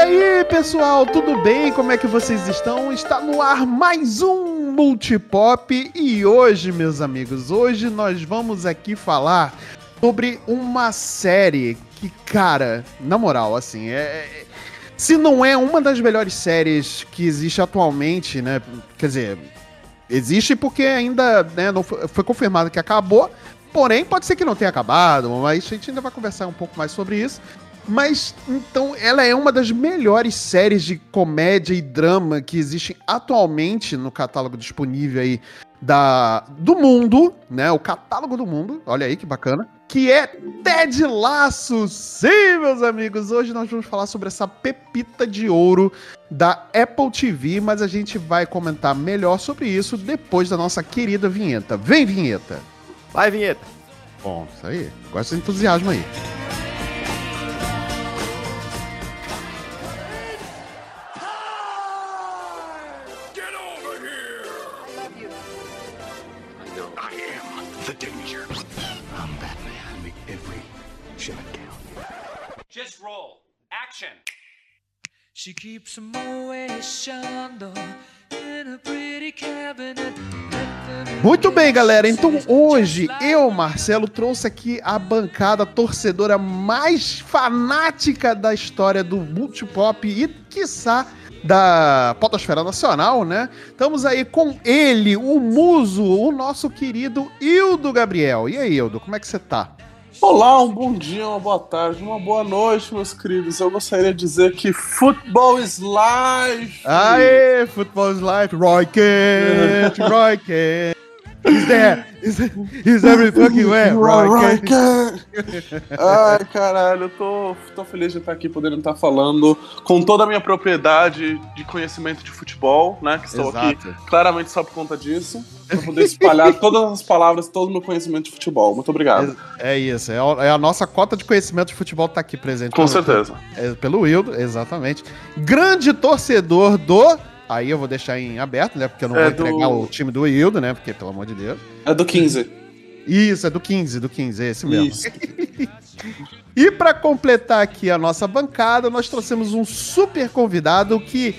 Aí, pessoal, tudo bem? Como é que vocês estão? Está no ar mais um Multipop e hoje, meus amigos, hoje nós vamos aqui falar sobre uma série que, cara, na moral, assim, é se não é uma das melhores séries que existe atualmente, né? Quer dizer, existe porque ainda né, não foi, foi confirmado que acabou, porém pode ser que não tenha acabado, mas a gente ainda vai conversar um pouco mais sobre isso. Mas, então, ela é uma das melhores séries de comédia e drama que existem atualmente no catálogo disponível aí da, do mundo, né? O catálogo do mundo, olha aí que bacana. Que é Ted Laço. Sim, meus amigos, hoje nós vamos falar sobre essa pepita de ouro da Apple TV, mas a gente vai comentar melhor sobre isso depois da nossa querida vinheta. Vem, vinheta! Vai, vinheta! Bom, isso aí. Gosto desse entusiasmo aí. Just roll. Action. She keeps a Moet Chandon in a pretty cabinet. Muito bem, galera. Então hoje eu, Marcelo, trouxe aqui a bancada torcedora mais fanática da história do multipop e, quiçá, da Potosfera Nacional, né? Estamos aí com ele, o muso, o nosso querido Hildo Gabriel. E aí, Hildo, como é que você tá? Olá, um bom dia, uma boa tarde, uma boa noite, meus queridos. Eu gostaria de dizer que futebol is life! Aê, futebol is life! Roy Kent, Roy Kent! He's there! He's, he's every fucking way! Ai, caralho, eu tô, tô feliz de estar aqui podendo estar falando com toda a minha propriedade de conhecimento de futebol, né? Que estou Exato. aqui claramente só por conta disso. Pra poder espalhar todas as palavras, todo o meu conhecimento de futebol. Muito obrigado. É isso, é a, é a nossa cota de conhecimento de futebol tá aqui presente. Com pelo- certeza. É, pelo Wildo, exatamente. Grande torcedor do. Aí eu vou deixar em aberto, né? Porque eu não É vou do- entregar o time do Wildo, né? Porque, pelo amor de Deus. É do 15. Isso, é do 15, do 15, é esse mesmo. E para completar aqui a nossa bancada, nós trouxemos um super convidado que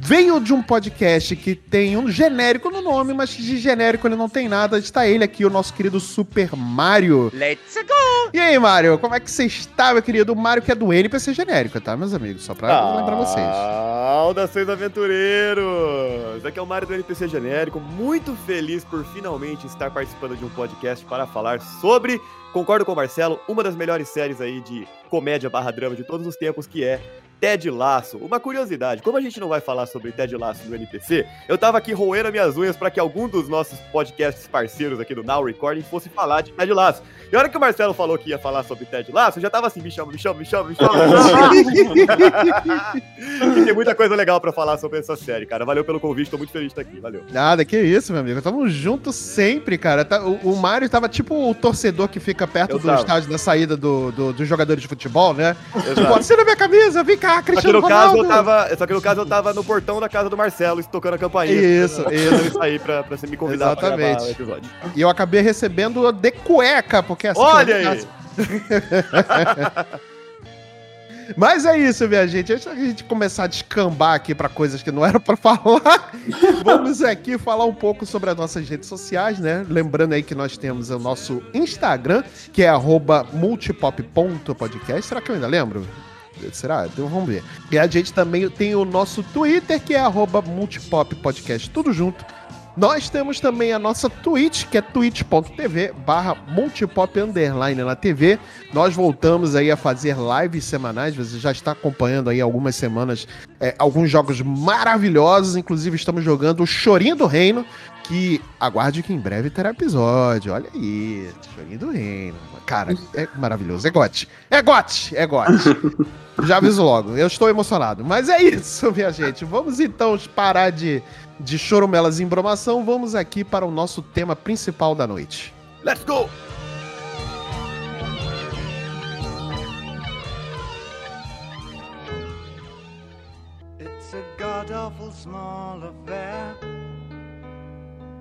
veio de um podcast que tem um genérico no nome, mas de genérico ele não tem nada. Está ele aqui, o nosso querido Super Mario. Let's go! E aí, Mario, como é que você está, meu querido? O Mario que é do NPC genérico, tá, meus amigos? Só pra lembrar vocês. Saudações, aventureiros! Aqui é o Mário do NPC Genérico, muito feliz por finalmente estar participando de um podcast para falar sobre, concordo com o Marcelo, uma das melhores séries aí de comédia barra drama de todos os tempos, que é Ted Laço. Uma curiosidade, como a gente não vai falar sobre Ted Laço no NPC, eu tava aqui roendo minhas unhas para que algum dos nossos podcasts parceiros aqui do Now Recording fosse falar de Ted Laço. E a hora que o Marcelo falou que ia falar sobre Ted Laço, eu já tava assim, me chama, me chama, me chama, me chama, me chama. E tem muita coisa legal pra falar sobre essa série, cara. Valeu pelo convite, tô muito feliz de estar aqui. Valeu. Nada, que isso, meu amigo. Tamo junto sempre, cara. Tá- o, o Mário tava tipo o torcedor que fica perto Eu do tava. estádio da saída do, do- dos jogadores de futebol, né? Exato. Tipo, assina minha camisa, vem cá, Só Cristiano no caso, Ronaldo. eu tava, só que no caso eu tava no portão da casa do Marcelo, tocando a campainha. Isso, esperando ele sair pra, pra você me convidar pra Exatamente. gravar o episódio. E eu acabei recebendo de cueca, porque assim. Olha que eu- aí! Mas é isso, minha gente. Antes da gente começar a descambar aqui pra coisas que não eram pra falar, vamos aqui falar um pouco sobre as nossas redes sociais, né? Lembrando aí que nós temos o nosso Instagram, que é multipop.podcast. Será que eu ainda lembro? Será? Então vamos ver. E a gente também tem o nosso Twitter, que é multipoppodcast, tudo junto. Nós temos também a nossa Twitch, que é twitch.tv barra multipop underline na TV. Nós voltamos aí a fazer lives semanais, você já está acompanhando aí algumas semanas é, alguns jogos maravilhosos, inclusive estamos jogando o Chorinho do Reino, que aguarde que em breve terá episódio. Olha aí, Chorinho do Reino. Cara, é maravilhoso, é gote. É gote, é gote. Já aviso logo, eu estou emocionado. Mas é isso, minha gente. Vamos então parar de, de chorumelas e embromação. Vamos aqui para o nosso tema principal da noite. Let's go! It's a god awful small affair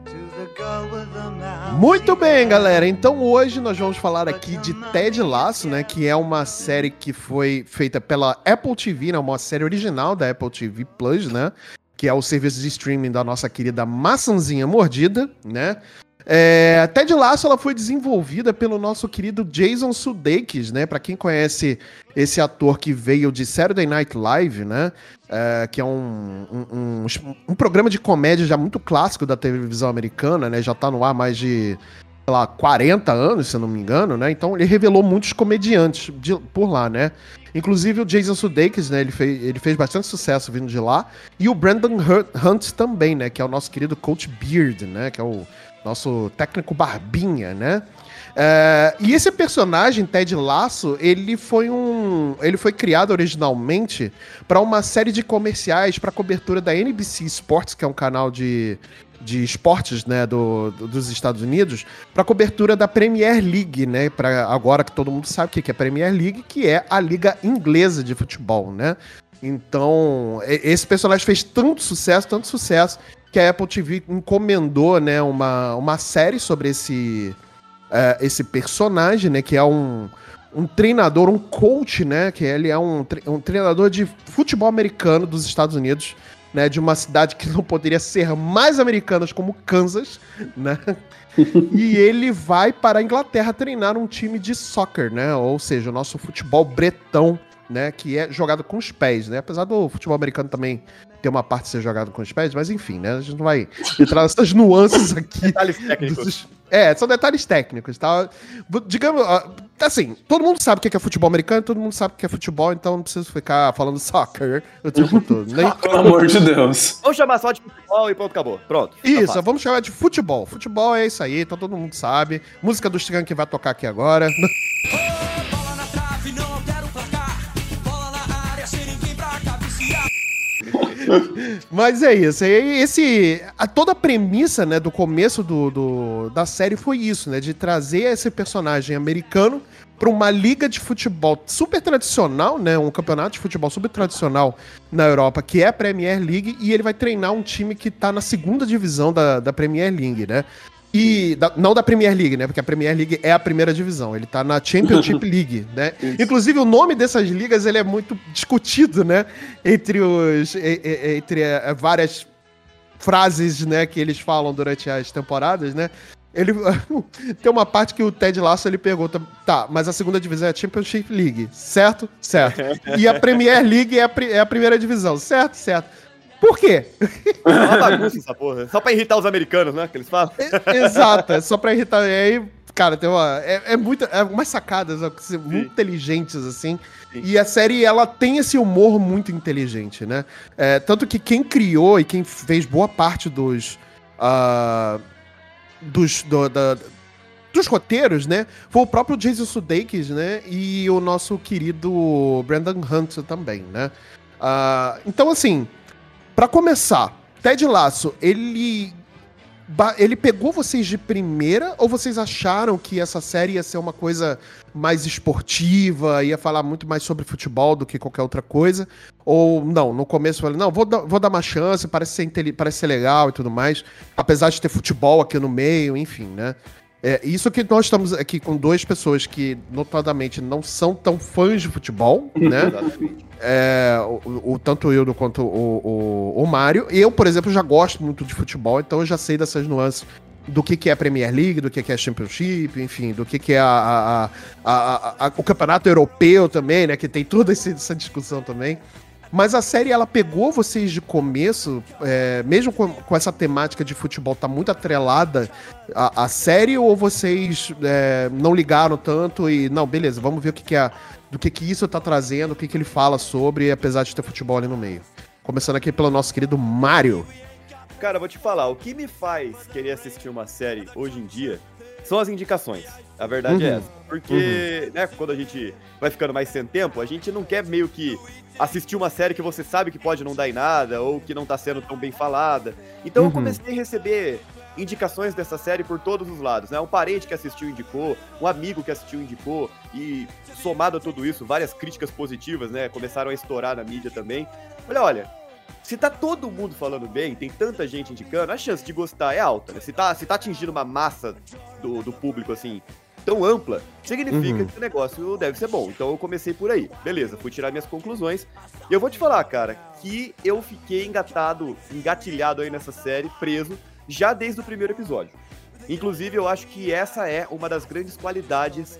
to Muito bem, galera. Então hoje nós vamos falar aqui de Ted Lasso, né? Que é uma série que foi feita pela Apple TV, né? Uma série original da Apple TV Plus, né? Que é o serviço de streaming da nossa querida maçãzinha mordida, né? É, Ted Lasso ela foi desenvolvida pelo nosso querido Jason Sudeikis, né? Para quem conhece esse ator que veio de Saturday Night Live, né? É, que é um, um, um, um, programa de comédia já muito clássico da televisão americana, né? Já tá no ar mais de, sei lá, 40 anos, se eu não me engano, né? Então ele revelou muitos comediantes de, por lá, né? Inclusive o Jason Sudeikis, né? Ele fez, ele fez bastante sucesso vindo de lá. E o Brandon Hunt também, né? Que é o nosso querido Coach Beard, né? Que é o nosso técnico Barbinha, né? É, e esse personagem, Ted Lasso, ele foi um, ele foi criado originalmente para uma série de comerciais para cobertura da NBC Sports, que é um canal de, de esportes, né, do, do dos Estados Unidos, para cobertura da Premier League, né? Para agora que todo mundo sabe o que é Premier League, que é a liga inglesa de futebol, né? Então, esse personagem fez tanto sucesso, tanto sucesso, que a Apple TV encomendou, né, uma, uma série sobre esse, uh, esse personagem, né, que é um, um treinador, um coach, né, que ele é um, um treinador de futebol americano dos Estados Unidos, né, de uma cidade que não poderia ser mais americana como Kansas, né, e ele vai para a Inglaterra treinar um time de soccer, né, ou seja, o nosso futebol bretão, né, que é jogado com os pés, né, apesar do futebol americano também ter uma parte ser jogado com os pés, mas enfim, né? A gente não vai entrar nessas nuances aqui. Detalhes técnicos. Dos... É, são detalhes técnicos, tá? Digamos, assim, todo mundo sabe o que é futebol americano, todo mundo sabe o que é futebol, então não preciso ficar falando soccer o tempo todo. Nem... Pelo amor de Deus. Vamos chamar só de futebol e pronto, acabou. Pronto. Isso, tá vamos chamar de futebol. Futebol é isso aí, então todo mundo sabe. Música do Stan que vai tocar aqui agora. Mas é isso. Esse, a, toda a premissa né, do começo do, do, da série foi isso, né? De trazer esse personagem americano para uma liga de futebol super tradicional, né? Um campeonato de futebol super tradicional na Europa, que é a Premier League, e ele vai treinar um time que está na segunda divisão da, da Premier League, né? E da, não da Premier League, né? Porque a Premier League é a primeira divisão. Ele tá na Championship League, né? Isso. Inclusive, o nome dessas ligas ele é muito discutido, né? Entre os. Entre é, várias frases, né, que eles falam durante as temporadas, né? Ele tem uma parte que o Ted Lasso ele pergunta, tá, mas a segunda divisão é a Championship League, certo? Certo. E a Premier League é a, é a primeira divisão, certo? Certo. Por quê? É uma bagunça essa porra. Só pra irritar os americanos, né? Que eles falam. É, exato, é só pra irritar. E aí, cara, tem uma. É, é, muito, é umas sacadas assim, muito inteligentes, assim. Sim. E a série, ela tem esse humor muito inteligente, né? É, tanto que quem criou e quem fez boa parte dos. Uh, dos. Do, da, dos roteiros, né? Foi o próprio Jason Sudeikis, né? E o nosso querido Brandon Hunt também, né? Uh, então, assim, para começar, Ted Laço, ele ele pegou vocês de primeira ou vocês acharam que essa série ia ser uma coisa mais esportiva, ia falar muito mais sobre futebol do que qualquer outra coisa? Ou não, no começo eu falei, não, vou dar, vou dar uma chance, parece ser, parece ser legal e tudo mais, apesar de ter futebol aqui no meio, enfim, né? É, isso que nós estamos aqui com duas pessoas que, notadamente, não são tão fãs de futebol, né? É, o, o, tanto eu quanto o, o, o Mário. Eu, por exemplo, já gosto muito de futebol, então eu já sei dessas nuances do que, que é a Premier League, do que, que é a Championship, enfim, do que, que é a, a, a, o campeonato europeu também, né? Que tem toda essa discussão também. Mas a série, ela pegou vocês de começo, é, mesmo com, com, essa temática de futebol tá muito atrelada à, à série, ou vocês é, não ligaram tanto e, não, beleza, vamos ver o que, que é, do que, que isso tá trazendo, o que, que ele fala sobre, apesar de ter futebol ali no meio. Começando aqui pelo nosso querido Mario. Cara, vou te falar, o que me faz querer assistir uma série hoje em dia são as indicações. A verdade é uhum. é essa. Porque, uhum. né, quando a gente vai ficando mais sem tempo, a gente não quer meio que assistir uma série que você sabe que pode não dar em nada ou que não tá sendo tão bem falada. Então uhum. eu comecei a receber indicações dessa série por todos os lados, né? Um parente que assistiu indicou, um amigo que assistiu indicou e somado a tudo isso, várias críticas positivas, né, começaram a estourar na mídia também. Olha, olha, se tá todo mundo falando bem, tem tanta gente indicando, a chance de gostar é alta, né? Se tá, se tá atingindo uma massa do, do público, assim, tão ampla, significa Uhum. que o negócio deve ser bom. Então eu comecei por aí. Beleza, fui tirar minhas conclusões. E eu vou te falar, cara, que eu fiquei engatado, engatilhado aí nessa série, preso, já desde o primeiro episódio. Inclusive, eu acho que essa é uma das grandes qualidades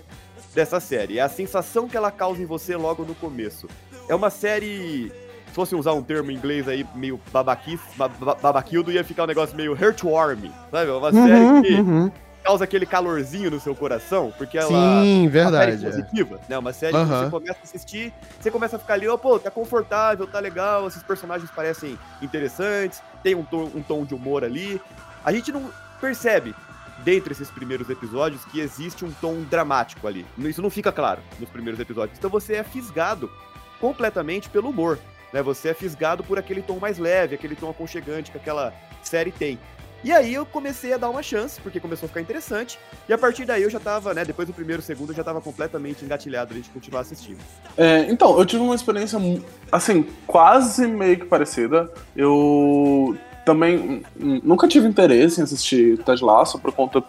dessa série. É a sensação que ela causa em você logo no começo. É uma série. Se fosse usar um termo em inglês aí, meio babaquice, ba- ba- babaquildo, ia ficar um negócio meio heartwarming, sabe? É Uma série Uhum, que uhum. causa aquele calorzinho no seu coração, porque ela. Sim, uma série verdade. é. positiva, né? Uma série que Aham. você começa a assistir, você começa a ficar ali, ó, pô, tá confortável, tá legal, esses personagens parecem interessantes, tem um tom, um tom de humor ali. A gente não percebe, dentre esses primeiros episódios, que existe um tom dramático ali. Isso não fica claro nos primeiros episódios. Então você é fisgado completamente pelo humor, né? Você é fisgado por aquele tom mais leve, aquele tom aconchegante que aquela série tem. E aí eu comecei a dar uma chance, porque começou a ficar interessante. E a partir daí eu já tava, né? Depois do primeiro, segundo, eu já tava completamente engatilhado ali de continuar assistindo. É, então, eu tive uma experiência, assim, quase meio que parecida. Eu também nunca tive interesse em assistir Ted Lasso por conta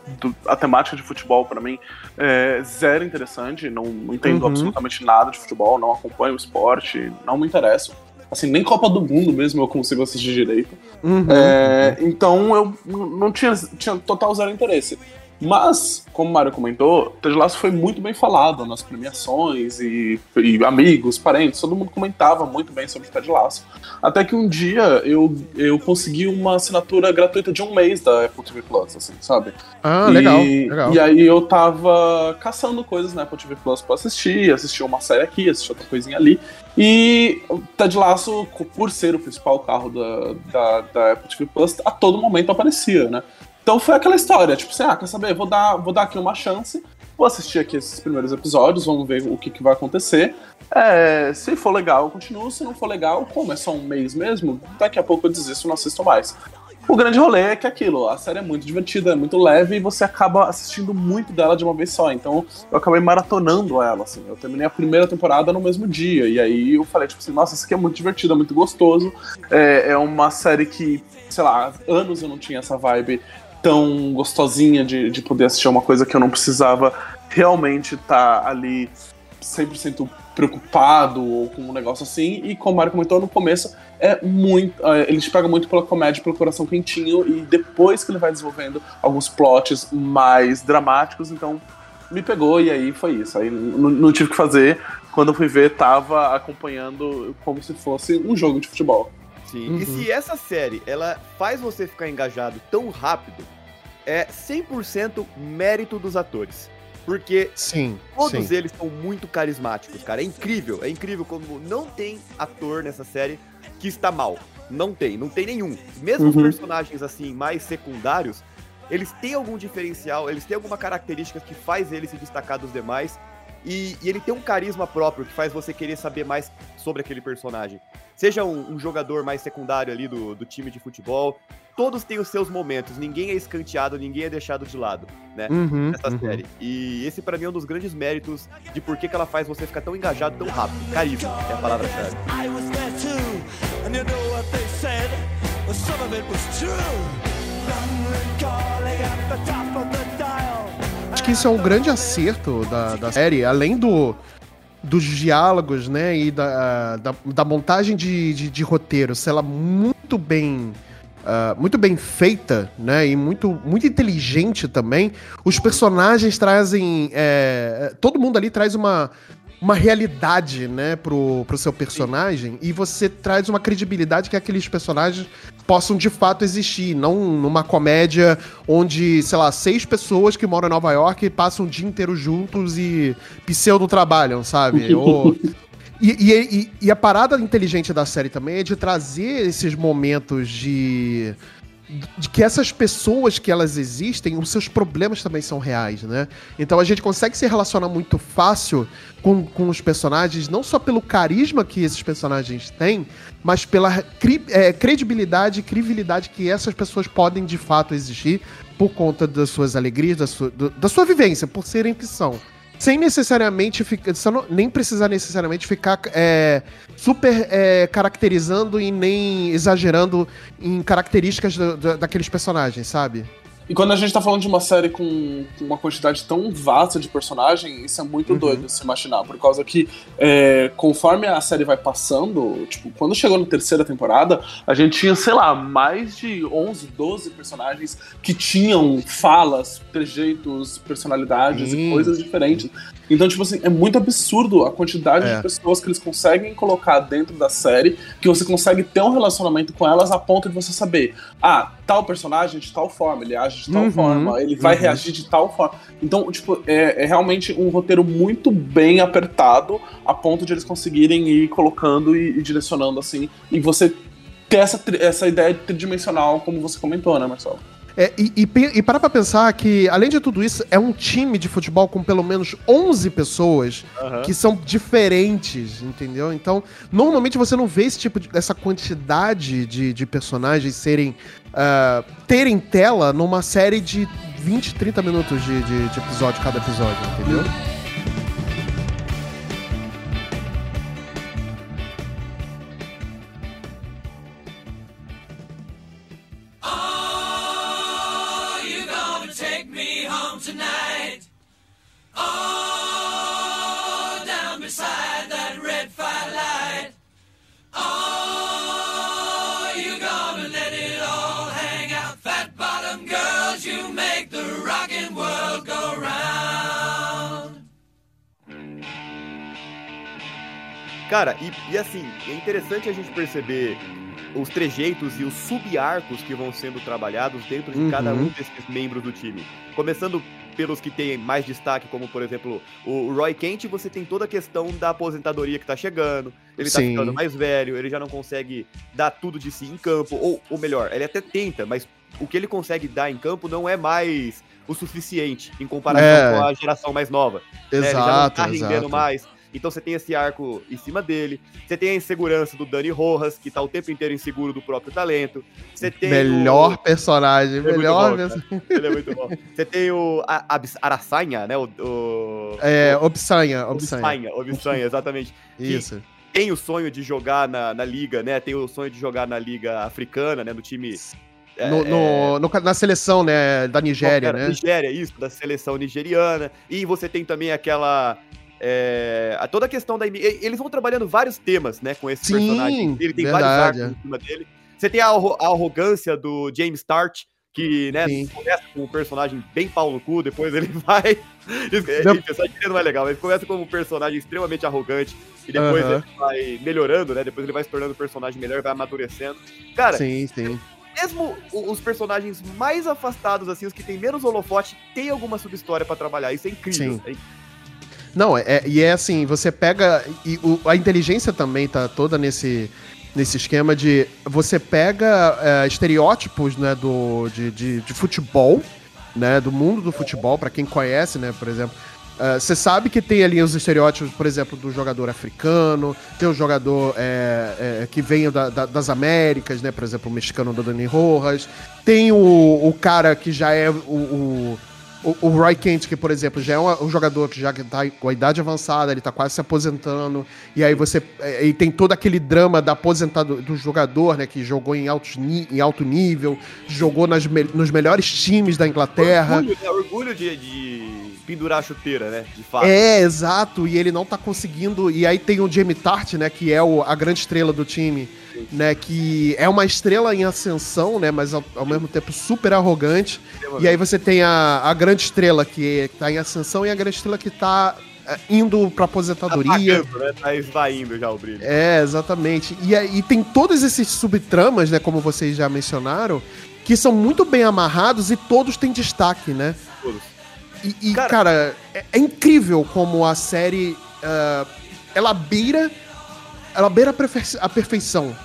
da temática de futebol, pra mim, é zero interessante. Não, não entendo Uhum. absolutamente nada de futebol, não acompanho o esporte, não me interesso. Assim, nem Copa do Mundo mesmo eu consigo assistir direito. Uhum. É, então eu não tinha, tinha total zero interesse. Mas, como o Mário comentou, Ted Lasso foi muito bem falado nas premiações e, e amigos, parentes, todo mundo comentava muito bem sobre Ted Lasso. Até que um dia eu, eu consegui uma assinatura gratuita de um mês da Apple TV Plus, assim, sabe? Ah, E- legal, legal. E aí eu tava caçando coisas na Apple TV Plus pra assistir, assistir uma série aqui, assistir outra coisinha ali. E o Ted Lasso, por ser o principal carro da, da, da Apple TV Plus, a todo momento aparecia, né? Então foi aquela história, tipo assim, ah, quer saber, vou dar, vou dar aqui uma chance, vou assistir aqui esses primeiros episódios, vamos ver o que, que vai acontecer. É, se for legal, eu continuo, se não for legal, como é só um mês mesmo, daqui a pouco eu desisto não assisto mais. O grande rolê é que é aquilo, a série é muito divertida, é muito leve e você acaba assistindo muito dela de uma vez só. Então eu acabei maratonando ela, assim. Eu terminei a primeira temporada no mesmo dia. E aí eu falei, tipo assim, nossa, isso aqui é muito divertido, é muito gostoso. É, é uma série que, sei lá, anos eu não tinha essa vibe tão gostosinha de, de poder assistir uma coisa que eu não precisava realmente estar ali 100% preocupado ou com um negócio assim. E como o Mário comentou no começo, é muito. é, ele te pega muito pela comédia, pelo coração quentinho, e depois que ele vai desenvolvendo alguns plots mais dramáticos, então me pegou e aí foi isso. Aí não, não tive o que fazer. Quando eu fui ver, tava acompanhando como se fosse um jogo de futebol. Sim. Uhum. E se essa série, ela faz você ficar engajado tão rápido, é 100% mérito dos atores. Porque Sim, Todos sim. eles são muito carismáticos, cara. É incrível, é incrível como não tem ator nessa série que está mal. Não tem, não tem nenhum. Mesmo os Uhum. personagens assim mais secundários, eles têm algum diferencial, eles têm alguma característica que faz eles se destacar dos demais. E, e ele tem um carisma próprio que faz você querer saber mais sobre aquele personagem. Seja um, um jogador mais secundário ali do, do time de futebol, todos têm os seus momentos. Ninguém é escanteado, ninguém é deixado de lado, né? Uhum, essa uhum. série. E esse pra mim é um dos grandes méritos de por que ela faz você ficar tão engajado tão rápido. Carisma é a palavra certa. I was there too, and you know what they said? Well, some of it was true. London calling at the top of the. Acho que isso é um grande acerto da, da série, além do, dos diálogos, né, e da, da, da montagem de, de, de roteiro, se ela muito bem ah, muito bem feita, né, e muito, muito inteligente também, os personagens trazem, é, todo mundo ali traz uma, uma realidade, né, pro, pro seu personagem, e você traz uma credibilidade que aqueles personagens possam de fato existir, não numa comédia onde, sei lá, seis pessoas que moram em Nova York passam o dia inteiro juntos e pseudo trabalham, sabe? Ou- E, e- e- e a parada inteligente da série também é de trazer esses momentos de. De que essas pessoas que elas existem, os seus problemas também são reais, né? Então a gente consegue se relacionar muito fácil com, com os personagens, não só pelo carisma que esses personagens têm, mas pela cri- é, credibilidade e crivilidade que essas pessoas podem de fato existir por conta das suas alegrias, da sua, do- da sua vivência, por serem que são. Sem necessariamente ficar. Nem precisar necessariamente ficar é, super é, caracterizando e nem exagerando em características do- do- daqueles personagens, sabe? E quando a gente tá falando de uma série com, com uma quantidade tão vasta de personagem, isso é muito Uhum. doido se imaginar. Por causa que, é, conforme a série vai passando, tipo, quando chegou na terceira temporada, a gente tinha, sei lá, mais de 11, 12 personagens que tinham falas, trejeitos, personalidades Sim. e coisas diferentes. Então, tipo assim, é muito absurdo a quantidade É. de pessoas que eles conseguem colocar dentro da série, que você consegue ter um relacionamento com elas a ponto de você saber, ah, tal personagem de tal forma, ele age de tal Uhum, forma, ele vai uhum. reagir de tal forma. Então, tipo, é, é realmente um roteiro muito bem apertado, a ponto de eles conseguirem ir colocando e, e direcionando assim, e você ter essa, essa ideia tridimensional, como você comentou, né, Marcelo? É, e, e, e para pra pensar que, além de tudo isso, é um time de futebol com pelo menos 11 pessoas Aham. que são diferentes, entendeu? Então, normalmente você não vê esse tipo de, essa quantidade de, de personagens serem. ah, terem tela numa série de 20, 30 minutos de, de, de episódio, cada episódio, entendeu? Are Cara, e, e assim, é interessante a gente perceber os trejeitos e os sub-arcos que vão sendo trabalhados dentro de Uhum. cada um desses membros do time. Começando pelos que têm mais destaque, como por exemplo o Roy Kent, você tem toda a questão da aposentadoria que tá chegando, ele tá Sim. ficando mais velho, ele já não consegue dar tudo de si em campo, ou, ou melhor, ele até tenta, mas o que ele consegue dar em campo não é mais o suficiente em comparação É. com a geração mais nova né? Ele já não Exato, tá rendendo exato. mais. Então você tem esse arco em cima dele. Você tem a insegurança do Dani Rojas, que tá o tempo inteiro inseguro do próprio talento. Você tem Melhor o... personagem, Ele é melhor. bom, perso- Ele é muito bom. Você tem o Araçanha, né? O, o... É, Obsanha, Obsanha. Obsanha, exatamente. Isso. Tem o sonho de jogar na, na liga, né? Tem o sonho de jogar na liga africana, né? No time... é, No, no- no na seleção, né, da Nigéria, que né? Nigéria, isso, da seleção nigeriana. E você tem também aquela. É, a- toda a questão da. Eles vão trabalhando vários temas, né, com esse Sim, personagem. Ele tem verdade, vários é. arcos em cima dele. Você tem a, a arrogância do James Tart, que, né, Sim. começa com um personagem bem pau no cu, depois ele vai. Essa ideia não é legal, mas começa como um personagem extremamente arrogante. E depois Aham. ele vai melhorando, né? Depois ele vai se tornando um personagem melhor, vai amadurecendo. Cara, Sim, sim. mesmo os personagens mais afastados, assim, os que tem menos holofote, tem alguma subhistória pra trabalhar. Isso é incrível. Sim. É Não, é, é- e é assim, você pega. E o- a inteligência também tá toda nesse, nesse esquema de. Você pega é, estereótipos né, do, de, de, de futebol, né? Do mundo do futebol, pra quem conhece, né, por exemplo. é, Você sabe que tem ali os estereótipos, por exemplo, do jogador africano, tem o jogador é, é, que vem da- da- das Américas, né? Por exemplo, o mexicano do Dani Rojas. Tem o, o cara que já é o, o, o- o Roy Kent, que, por exemplo, já é um, um jogador que já tá com a idade avançada, ele tá quase se aposentando. E aí você. é, E tem todo aquele drama da aposentado do jogador, né? Que jogou em, altos em alto nível, jogou nas nos melhores times da Inglaterra. Orgulho, né? Orgulho de, de pendurar a chuteira, né? De fato. É, exato, e ele não tá conseguindo. E aí tem o Jamie Tart, né, que é o- a grande estrela do time, né, que é uma estrela em ascensão, né, mas ao, ao mesmo tempo super arrogante. E aí você tem a, a grande estrela que tá em ascensão e a grande estrela que tá é, indo pra Tá aposentadoria. apagando, né? Tá esvaindo já o brilho. É, exatamente. E aí tem todos esses subtramas, né, como vocês já mencionaram, que são muito bem amarrados e todos têm destaque, né? Todos. E, e, Cara- cara, é, é incrível como a série ah, ela beira ela beira a, perfe- a perfeição,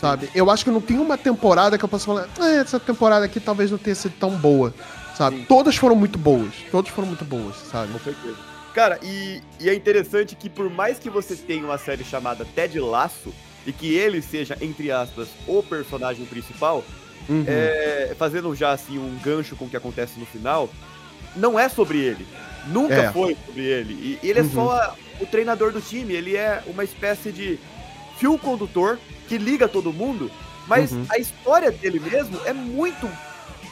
sabe? Eu acho que não tem uma temporada que eu possa falar, "Ah, essa temporada aqui talvez não tenha sido tão boa, sabe? Todas foram muito boas, todas foram muito boas, sabe? Com certeza. Cara, e, e é interessante que por mais que você tenha uma série chamada Ted Laço, e que ele seja, entre aspas, o personagem principal, Uhum. é, fazendo já assim um gancho com o que acontece no final, não é sobre ele. Nunca É. foi sobre ele. E ele é Uhum. só o treinador do time. Ele é uma espécie de fio condutor que liga todo mundo. Mas Uhum. a história dele mesmo é muito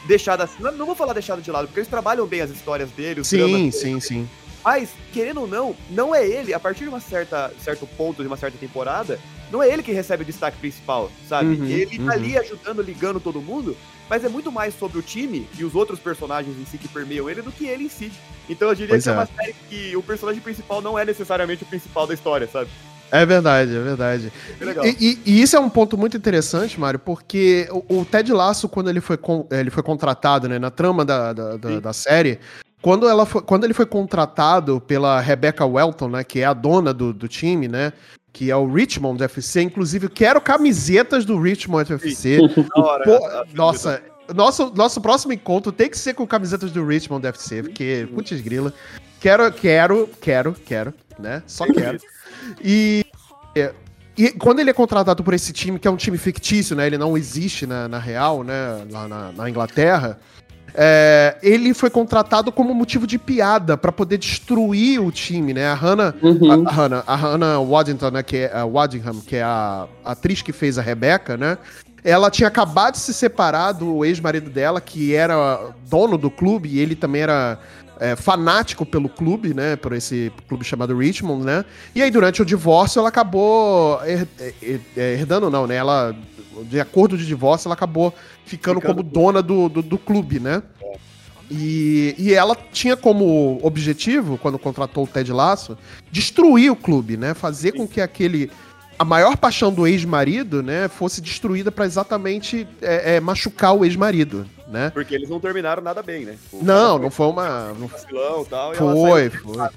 deixada assim. Não, vou falar deixada de lado, porque eles trabalham bem as histórias dele, Sim, dele. sim, sim. Mas, querendo ou não, não é ele, a partir de uma certa, certo ponto, de uma certa temporada, não é ele que recebe o destaque principal, sabe? Uhum, ele tá uhum. ali ajudando, ligando todo mundo, mas é muito mais sobre o time e os outros personagens em si que permeiam ele do que ele em si. Então eu diria Pois que é. é. uma série que o personagem principal não é necessariamente o principal da história, sabe? É verdade, é verdade. É. E, e- e isso é um ponto muito interessante, Mário, porque o, o Ted Lasso, quando ele foi, con- ele foi contratado, né, na trama da, da, da- da série, quando, ela foi- quando ele foi contratado pela Rebecca Welton, né, que é a dona do, do time, né, que é o Richmond FC, inclusive eu quero camisetas do Richmond FC. Pô, nossa, nosso, nosso próximo encontro tem que ser com camisetas do Richmond FC, porque, putz grila, quero, quero, quero, quero, né, só quero. E, e quando ele é contratado por esse time, que é um time fictício, né? Ele não existe na, na real, né? Lá na, na Inglaterra. É, ele foi contratado como motivo de piada para poder destruir o time, né? A Hannah, Uhum. a, a Hannah, a Hannah Waddington, né? Que é a Waddingham, que é a, a atriz que fez a Rebecca, né? Ela tinha acabado de se separar do ex-marido dela, que era dono do clube, e ele também era é, fanático pelo clube, né? Por esse clube chamado Richmond, né? E aí, durante o divórcio, ela acabou her- her- herdando, não, né? Ela, de acordo de divórcio, ela acabou ficando, Ficando como dona do, do, do clube, né? E, e ela tinha como objetivo, quando contratou o Ted Lasso, destruir o clube, né? Fazer com que aquele. A maior paixão do ex-marido, né, fosse destruída pra exatamente é, é, machucar o ex-marido, né? Porque eles não terminaram nada bem, né? O Não, não foi uma. não foi vacilão tal. foi, foi.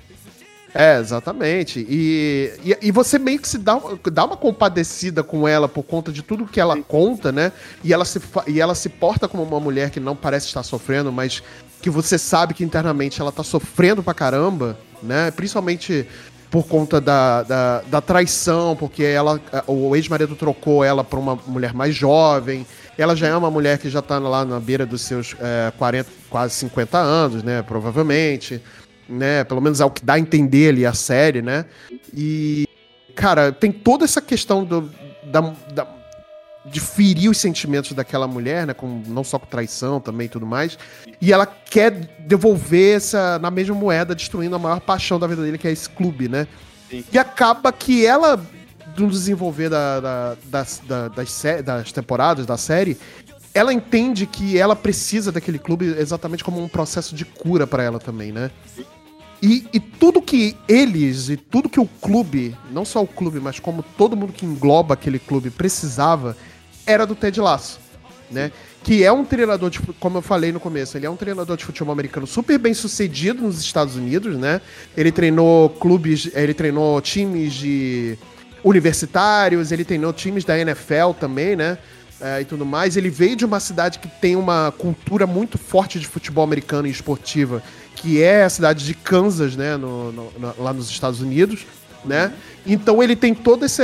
É, exatamente. E, e, e você meio que se dá, dá uma compadecida com ela por conta de tudo que ela conta, né? E ela, se, e ela se porta como uma mulher que não parece estar sofrendo, mas que você sabe que internamente ela tá sofrendo pra caramba, né? Principalmente por conta da, da, da traição, porque ela, o ex-marido trocou ela por uma mulher mais jovem. Ela já é uma mulher que já tá lá na beira dos seus é, 40, quase 50 anos, né? Provavelmente. Né? Pelo menos é o que dá a entender ali a série, né? E, cara, tem toda essa questão do, da, da- de ferir os sentimentos daquela mulher, né? Com, não só com traição também e tudo mais. E ela quer devolver essa na mesma moeda, destruindo a maior paixão da vida dele, que é esse clube, né? Sim. E acaba que ela, no desenvolver da, da- das, da- das, das temporadas da série, ela entende que ela precisa daquele clube exatamente como um processo de cura pra ela também, né? E, e tudo que eles e tudo que o clube, não só o clube, mas como todo mundo que engloba aquele clube precisava, era do Ted Lasso, né? Que é um treinador, de, como eu falei no começo, ele é um treinador de futebol americano super bem sucedido nos Estados Unidos, né? Ele treinou clubes, ele treinou times de universitários, ele treinou times da NFL também, né? É, e tudo mais. Ele veio de uma cidade que tem uma cultura muito forte de futebol americano e esportiva, que é a cidade de Kansas, né? no- no- lá nos Estados Unidos, né? Então ele tem todo esse,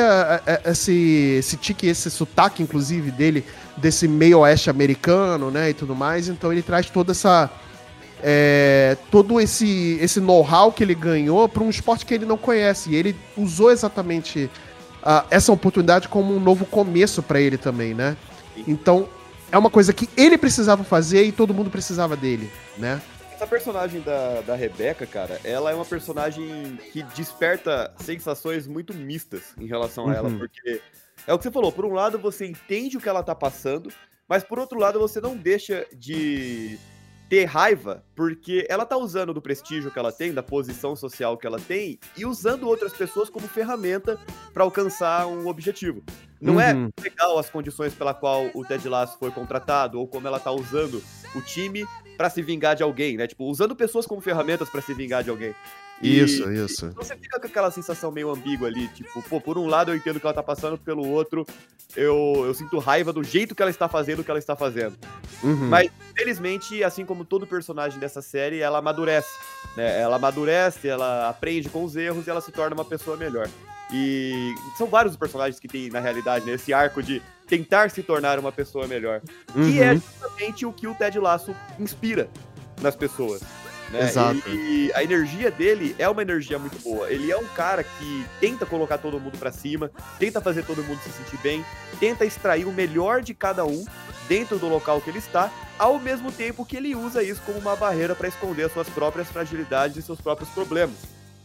esse, esse tique, esse sotaque, inclusive, dele, desse meio oeste americano, né? E tudo mais. Então ele traz toda essa. é, todo esse, esse know-how que ele ganhou para um esporte que ele não conhece. E ele usou exatamente ah, essa oportunidade como um novo começo para ele também, né? Então, é uma coisa que ele precisava fazer e todo mundo precisava dele, né? Essa personagem da, da Rebeca, cara, ela é uma personagem que desperta sensações muito mistas em relação a ela, Uhum. porque é o que você falou, por um lado você entende o que ela tá passando, mas por outro lado você não deixa de ter raiva, porque ela tá usando do prestígio que ela tem, da posição social que ela tem, e usando outras pessoas como ferramenta para alcançar um objetivo. Não é Uhum. legal as condições pela qual o Ted Lasso foi contratado, ou como ela tá usando o time pra se vingar de alguém, né? Tipo, usando pessoas como ferramentas pra se vingar de alguém. E Isso, isso. Você fica com aquela sensação meio ambígua ali, tipo, pô, por um lado eu entendo o que ela tá passando, pelo outro eu, eu sinto raiva do jeito que ela está fazendo o que ela está fazendo. Uhum. Mas, felizmente, assim como todo personagem dessa série, ela amadurece. Né? Ela amadurece, ela aprende com os erros e ela se torna uma pessoa melhor. E são vários os personagens que tem, na realidade, né, esse arco de tentar se tornar uma pessoa melhor. Que é Uhum. justamente o que o Ted Lasso inspira nas pessoas. Né? Exato. E a energia dele é uma energia muito boa. Ele é um cara que tenta colocar todo mundo pra cima, tenta fazer todo mundo se sentir bem, tenta extrair o melhor de cada um dentro do local que ele está, ao mesmo tempo que ele usa isso como uma barreira para esconder as suas próprias fragilidades e seus próprios problemas.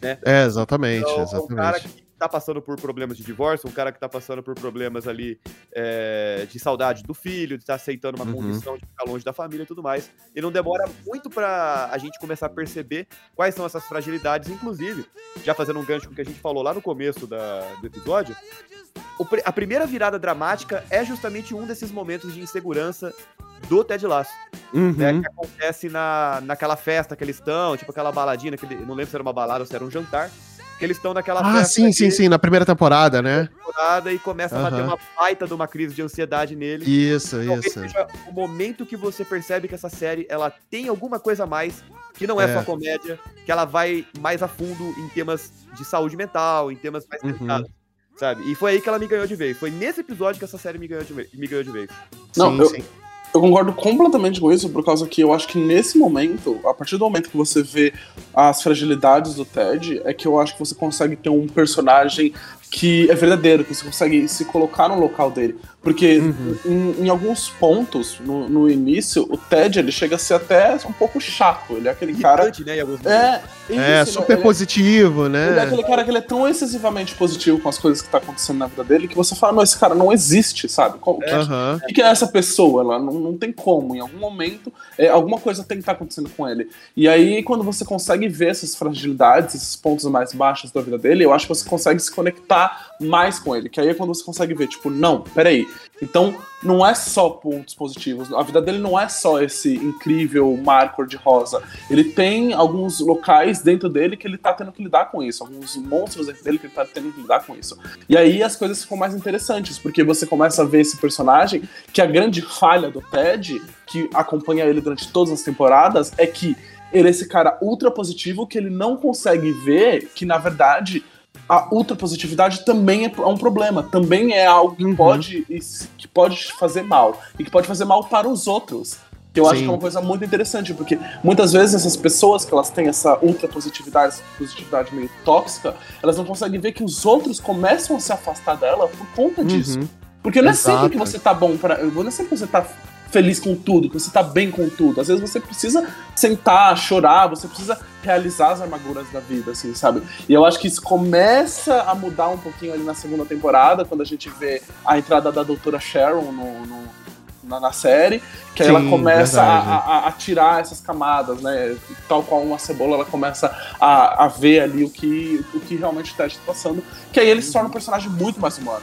É, exatamente, Então, um cara exatamente. que tá passando por problemas de divórcio, um cara que tá passando por problemas ali é, de saudade do filho, de estar aceitando uma Uhum. condição de ficar longe da família e tudo mais. E não demora muito pra a gente começar a perceber quais são essas fragilidades, inclusive, já fazendo um gancho com o que a gente falou lá no começo da- do episódio, a primeira virada dramática é justamente um desses momentos de insegurança do Ted Lasso né, Uhum. que acontece na, naquela festa que eles estão, tipo aquela baladinha, aquele, não lembro se era uma balada ou se era um jantar, que eles estão naquela Ah, festa sim, sim, sim, na primeira temporada, né? temporada e começa a bater uma baita de uma crise de ansiedade nele. Isso, Talvez isso. seja o momento que você percebe que essa série ela tem alguma coisa a mais, que não é, É. só comédia, que ela vai mais a fundo em temas de saúde mental, em temas mais Uhum. delicados. Sabe? E foi aí que ela me ganhou de vez. Foi nesse episódio que essa série me ganhou de vez. Me ganhou de vez. Não, sim, eu- sim. Eu concordo completamente com isso, por causa que eu acho que nesse momento, a partir do momento que você vê as fragilidades do Ted, é que eu acho que você consegue ter um personagem que é verdadeiro, que você consegue se colocar no local dele. Porque Uhum. em, em alguns pontos, no, no início, o Ted ele chega a ser até um pouco chato. Ele é aquele cara. Né. É, isso, É, ele- super ele- positivo, ele é né? aquele cara que ele é tão excessivamente positivo com as coisas que tá acontecendo na vida dele que você fala, não, esse cara não existe, sabe? Como, que- Aham. o que é essa pessoa? Ela não, não tem como. Em algum momento, é, alguma coisa tem que estar acontecendo com ele. E aí, quando você consegue ver essas fragilidades, esses pontos mais baixos da vida dele, eu acho que você consegue se conectar mais com ele. Que aí é quando você consegue ver, tipo, não, peraí. Então, não é só pontos positivos. A vida dele não é só esse incrível mar cor-de-rosa. Ele tem alguns locais dentro dele que ele tá tendo que lidar com isso. Alguns monstros dentro dele que ele tá tendo que lidar com isso. E aí as coisas ficam mais interessantes, porque você começa a ver esse personagem que a grande falha do Ted, que acompanha ele durante todas as temporadas, é que ele é esse cara ultra positivo que ele não consegue ver que, na verdade, a ultra positividade também é um problema, também é algo que, Uhum. pode, que pode fazer mal, e que pode fazer mal para os outros. Que eu acho Sim. que é uma coisa muito interessante, porque muitas vezes essas pessoas que elas têm essa ultra positividade, essa positividade meio tóxica, elas não conseguem ver que os outros começam a se afastar dela por conta disso. Uhum. Porque não é Exato. sempre que você tá bom para, não é sempre que você tá feliz com tudo, que você tá bem com tudo. Às vezes você precisa sentar, chorar, você precisa realizar as armaduras da vida, assim, sabe? E eu acho que isso começa a mudar um pouquinho ali na segunda temporada, quando a gente vê a entrada da doutora Sharon no, no- na, na série, que aí Sim, ela começa a, a- a tirar essas camadas, né? Tal qual uma cebola, ela começa a, a ver ali o que, o que realmente o Ted tá passando, que aí ele se torna um personagem muito mais humano.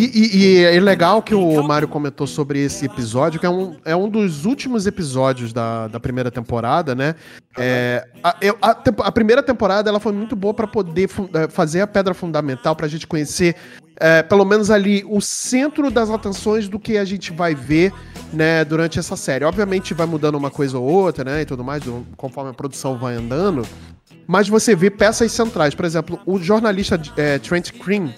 E, e- e é legal que o Mário comentou sobre esse episódio, que é um, é um dos últimos episódios da, da primeira temporada, né? É, a, a a primeira temporada ela foi muito boa para poder eh, fazer a pedra fundamental, pra gente conhecer, eh, pelo menos ali, o centro das atenções do que a gente vai ver né, durante essa série. Obviamente vai mudando uma coisa ou outra, né? E tudo mais, conforme a produção vai andando. Mas você vê peças centrais. Por exemplo, o jornalista eh, Trent Cream,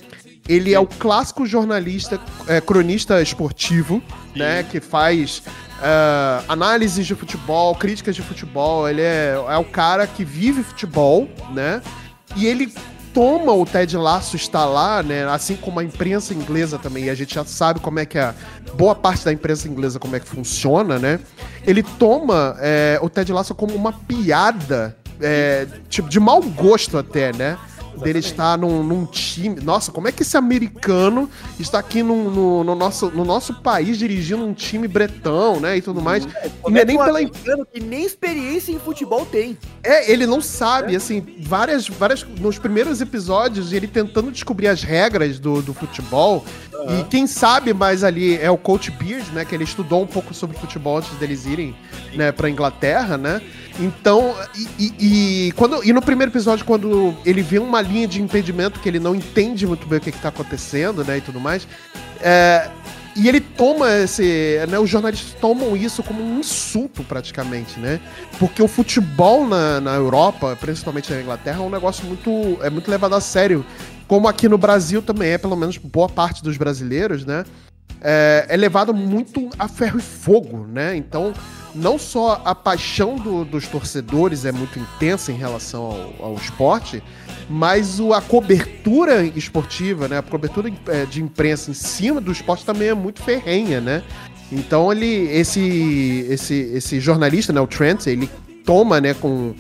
ele é o clássico jornalista, eh, cronista esportivo, né? Que faz eh, análises de futebol, críticas de futebol. Ele é, é o cara que vive futebol, né? E ele toma o Ted Lasso está lá, né? Assim como a imprensa inglesa também, e a gente já sabe como é que a boa parte da imprensa inglesa como é que funciona, né? Ele toma é, o Ted Lasso como uma piada, é, tipo de mau gosto até, né? Dele estar num, num time. Nossa, como é que esse americano está aqui no, no, no nosso, no nosso país dirigindo um time bretão, né? E tudo mais. E Como não é é nem que um pela americano que nem experiência em futebol tem. é, ele não sabe, assim, várias, várias. Nos primeiros episódios, ele tentando descobrir as regras do, do futebol. E quem sabe mais ali é o Coach Beard, né? Que ele estudou um pouco sobre futebol antes deles irem, né, pra Inglaterra, né? Então, e, e- e quando, e no primeiro episódio, quando ele vê uma linha de impedimento que ele não entende muito bem o que, que tá acontecendo, né? E tudo mais. é, e ele toma esse. Né, os jornalistas tomam isso como um insulto, praticamente, né? Porque o futebol na, na Europa, principalmente na Inglaterra, é um negócio muito. é muito levado a sério. Como aqui no Brasil também é, pelo menos boa parte dos brasileiros, né? É, é levado muito a ferro e fogo, né? Então, não só a paixão do- dos torcedores é muito intensa em relação ao, ao esporte, mas a cobertura esportiva, né? A cobertura eh, de imprensa em cima do esporte também é muito ferrenha, né? Então ele, esse, esse, esse jornalista, né, o Trent, ele toma, né, com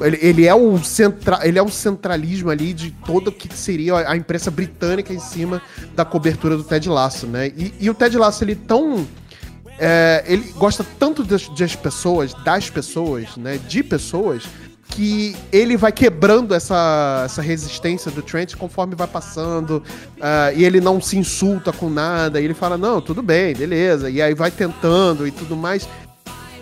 ele, ele é o centra, ele é o centralismo ali de todo o que seria a imprensa britânica em cima da cobertura do Ted Lasso, né? E, e o Ted Lasso ele é tão é, ele gosta tanto das, das pessoas, das pessoas, né, de pessoas, que ele vai quebrando essa, essa resistência do Trent conforme vai passando, ah, e ele não se insulta com nada, e ele fala, não, tudo bem, beleza, e aí vai tentando e tudo mais,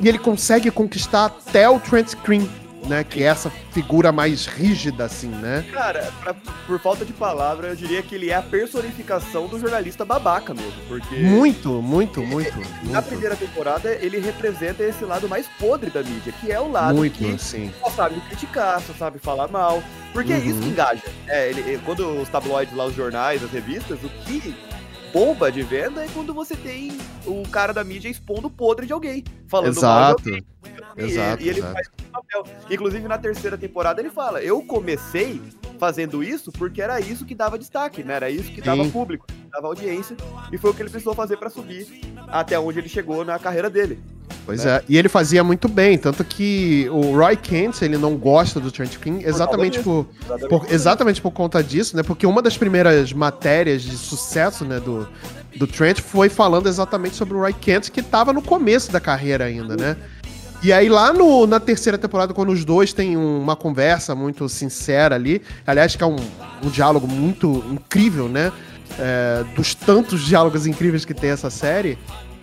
e ele consegue conquistar até o Trent Green, né, que é essa figura mais rígida, assim, né? Cara, pra- por falta de palavra, eu diria que ele é a personificação do jornalista babaca mesmo. Porque Muito, muito, muito, na muito, primeira temporada ele representa esse lado mais podre da mídia, que é o lado muito, que assim. só sabe criticar, só sabe falar mal. Porque é isso que Uhum. engaja. É, ele- quando os tabloides lá, os jornais, as revistas, o que bomba de venda é quando você tem o cara da mídia expondo o podre de alguém. Falando mal de Exato, E- exato, E, ele exato. faz esse papel. Inclusive, na terceira temporada, ele fala: Eu comecei fazendo isso porque era isso que dava destaque, né? Era isso que dava Sim. público, dava audiência. E foi o que ele precisou fazer pra subir até onde ele chegou na carreira dele. Pois é, e ele fazia muito bem, tanto que o Roy Kent, ele não gosta do Trent King exatamente por, Exatamente. por- exatamente por conta disso, né? Porque uma das primeiras matérias de sucesso, né, do, do Trent foi falando exatamente sobre o Roy Kent, que tava no começo da carreira ainda, né? E aí lá no, na terceira temporada, quando os dois têm um- uma conversa muito sincera ali, aliás, que é um, um diálogo muito incrível, né? É, dos tantos diálogos incríveis que tem essa série,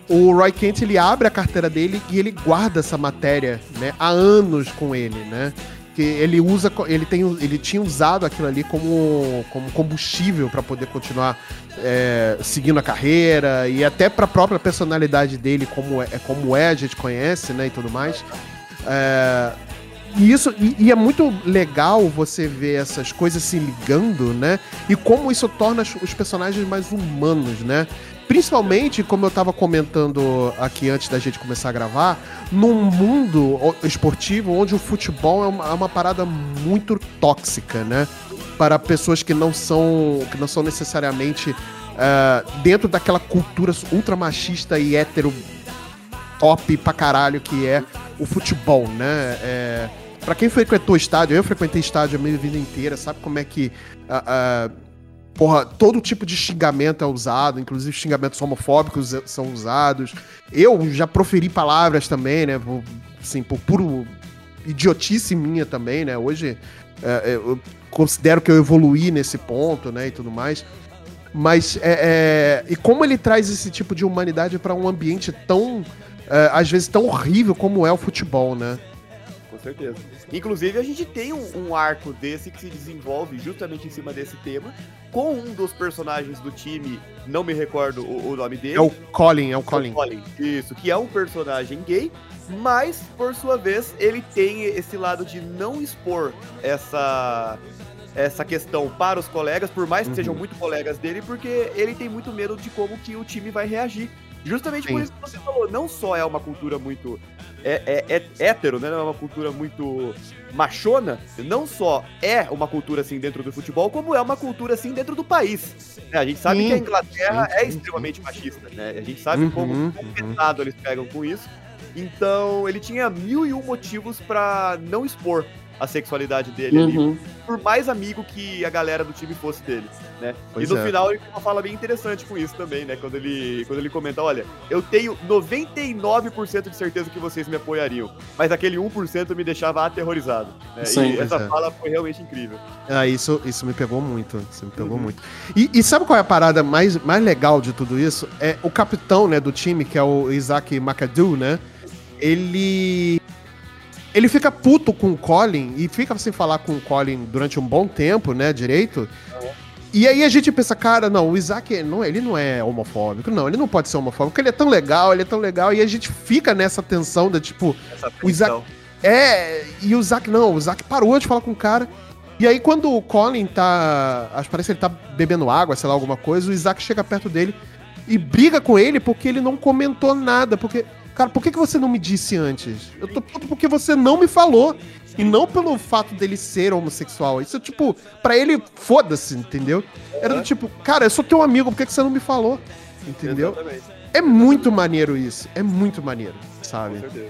o Roy Kent ele abre a carteira dele e ele guarda essa matéria, né, há anos com ele, né? Que ele usa, ele tem, ele tinha usado aquilo ali como, como combustível para poder continuar é, seguindo a carreira e até para a própria personalidade dele, como é, como é, a gente conhece, né, e tudo mais. É, e isso e, e é muito legal você ver essas coisas se ligando, né? E como isso torna os personagens mais humanos, né? Principalmente, como eu tava comentando aqui antes da gente começar a gravar, num mundo esportivo onde o futebol é uma, é uma parada muito tóxica, né? Para pessoas que não são, que não são necessariamente ah, dentro daquela cultura ultra machista e hétero top pra caralho que é o futebol, né? É, para quem frequentou estádio, eu frequentei estádio a minha vida inteira, sabe como é que ah, ah, porra, todo tipo de xingamento é usado, inclusive xingamentos homofóbicos são usados. Eu já proferi palavras também, né? por- Assim, por puro idiotice minha também, né? Hoje é, eu considero que eu evoluí nesse ponto, né? E tudo mais. Mas é, é, e como ele traz esse tipo de humanidade para um ambiente tão é, às vezes tão horrível como é o futebol, né? Com certeza. Inclusive, a gente tem um, um arco desse que se desenvolve justamente em cima desse tema, com um dos personagens do time, não me recordo o, o nome dele. É o Colin, é o Colin. Isso, que é um personagem gay, mas, por sua vez, ele tem esse lado de não expor essa essa questão para os colegas, por mais que Uhum. sejam muito colegas dele, porque ele tem muito medo de como que o time vai reagir. Justamente por Sim. isso que você falou, não só é uma cultura muito é, é, é hétero, né? Não é uma cultura muito machona, não só é uma cultura assim dentro do futebol, como é uma cultura assim dentro do país. né? A gente sabe Sim. que a Inglaterra Sim, é sim, extremamente machista, né? A gente sabe Uhum, como uhum. pesado eles pegam com isso. Então, ele tinha mil e um motivos pra não expor a sexualidade dele ali, Uhum. por mais amigo que a galera do time fosse dele, né? Pois e no é. final ele tem uma fala bem interessante com isso também, né? Quando ele, quando ele comenta, olha, eu tenho 99% de certeza que vocês me apoiariam, mas aquele 1% me deixava aterrorizado. Né? Sim, e essa é. fala foi realmente incrível. Ah, isso, isso me pegou muito. Isso me pegou Uhum. muito. E, e sabe qual é a parada mais, mais legal de tudo isso? É o capitão né, do time, que é o Isaac McAdoo, né? Ele. Ele fica puto com o Colin e fica sem falar com o Colin durante um bom tempo, né? Direito. E aí a gente pensa, cara, não, o Isaac não, ele não é homofóbico, não, ele não pode ser homofóbico, porque ele é tão legal, ele é tão legal, e a gente fica nessa tensão da tipo, Essa o Isaac. É, e o Isaac não, o Isaac parou de falar com o cara. E aí, quando o Colin tá. Acho que parece que ele tá bebendo água, sei lá, alguma coisa, o Isaac chega perto dele e briga com ele porque ele não comentou nada. Porque, cara, por que, que você não me disse antes? Eu tô puto porque você não me falou. E não pelo fato dele ser homossexual. Isso, tipo, pra ele, foda-se, entendeu? Era do tipo, cara, eu sou teu amigo, por que, que você não me falou? Entendeu? Exatamente. É muito maneiro isso. É muito maneiro, sabe? certeza.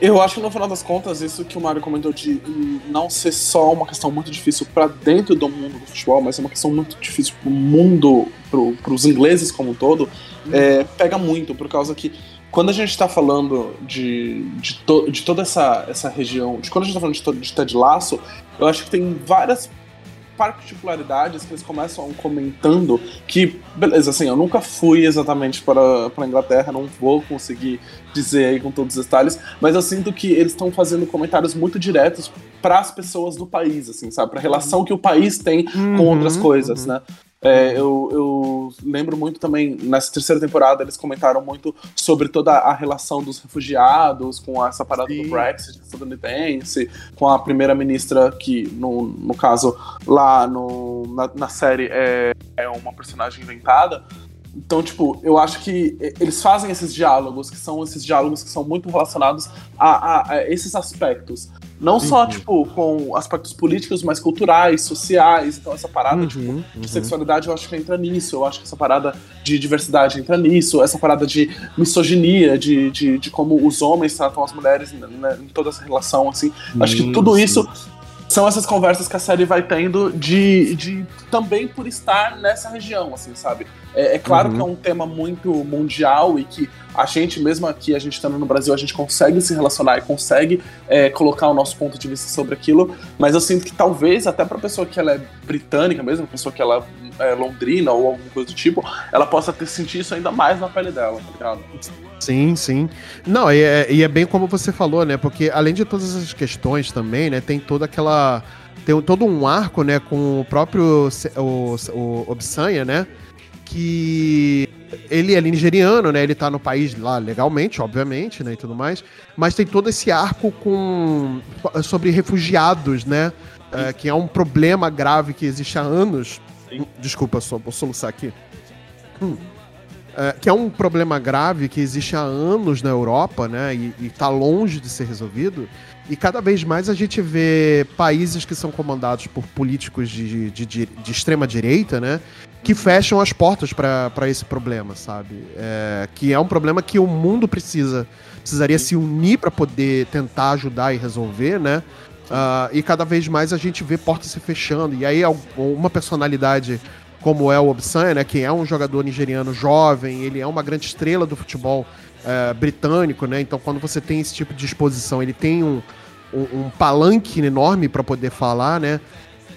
Eu acho que no final das contas, isso que o Mário comentou de hum, não ser só uma questão muito difícil pra dentro do mundo do futebol, mas é uma questão muito difícil pro mundo, pro, pros ingleses como um todo, é, pega muito, por causa que quando a gente tá falando de, de, to- de toda essa, essa região, de quando a gente tá falando de, to- de Ted Lasso, eu acho que tem várias particularidades que eles começam comentando que, beleza, assim, eu nunca fui exatamente para a Inglaterra, não vou conseguir dizer aí com todos os detalhes, mas eu sinto que eles estão fazendo comentários muito diretos para as pessoas do país, assim, sabe? Para a relação que o país tem com Uhum, outras coisas, né? É, eu, eu lembro muito também, nessa terceira temporada, eles comentaram muito sobre toda a relação dos refugiados, com essa parada Sim. do Brexit estadunidense, com a primeira-ministra, que no, no caso, lá no, na, na série é, é uma personagem inventada. Então, tipo, eu acho que eles fazem esses diálogos, que são esses diálogos que são muito relacionados a, a- a esses aspectos. Não só, tipo, com aspectos políticos, mas culturais, sociais. Então, essa parada, tipo, Uhum, de sexualidade eu acho que entra nisso. Eu acho que essa parada de diversidade entra nisso. Essa parada de misoginia, de, de, de como os homens tratam as mulheres né, né, em toda essa relação, assim. Acho que tudo isso são essas conversas que a série vai tendo de, de também por estar nessa região, assim, sabe? É, é claro Uhum. que é um tema muito mundial e que a gente, mesmo aqui, a gente estando no Brasil, a gente consegue se relacionar e consegue é, colocar o nosso ponto de vista sobre aquilo, mas eu sinto que talvez até pra pessoa que ela é britânica mesmo, pessoa que ela é londrina ou alguma coisa do tipo, ela possa ter sentido isso ainda mais na pele dela, tá ligado? Sim, sim. Não, e é, e é bem como você falou, né? Porque além de todas essas questões também, né? Tem toda aquela. Tem todo um arco, né? Com o próprio o, o Obsanha, né? Que ele é nigeriano, né? Ele tá no país lá legalmente, obviamente, né? E tudo mais. Mas tem todo esse arco com sobre refugiados, né? é, que é um problema grave que existe há anos. Sim. Desculpa, só vou soluçar aqui. Hum. É, que é um problema grave que existe há anos na Europa, né? E, e tá longe de ser resolvido. E cada vez mais a gente vê países que são comandados por políticos de, de, de, de extrema direita, né? Que fecham as portas para esse problema, sabe? É, que é um problema que o mundo precisa precisaria se unir para poder tentar ajudar e resolver, né? Ah, e cada vez mais a gente vê portas se fechando. E aí uma personalidade como é o Obsan, né? Que é um jogador nigeriano jovem, ele é uma grande estrela do futebol eh, britânico, né? Então quando você tem esse tipo de exposição, ele tem um, um, um palanque enorme para poder falar, né?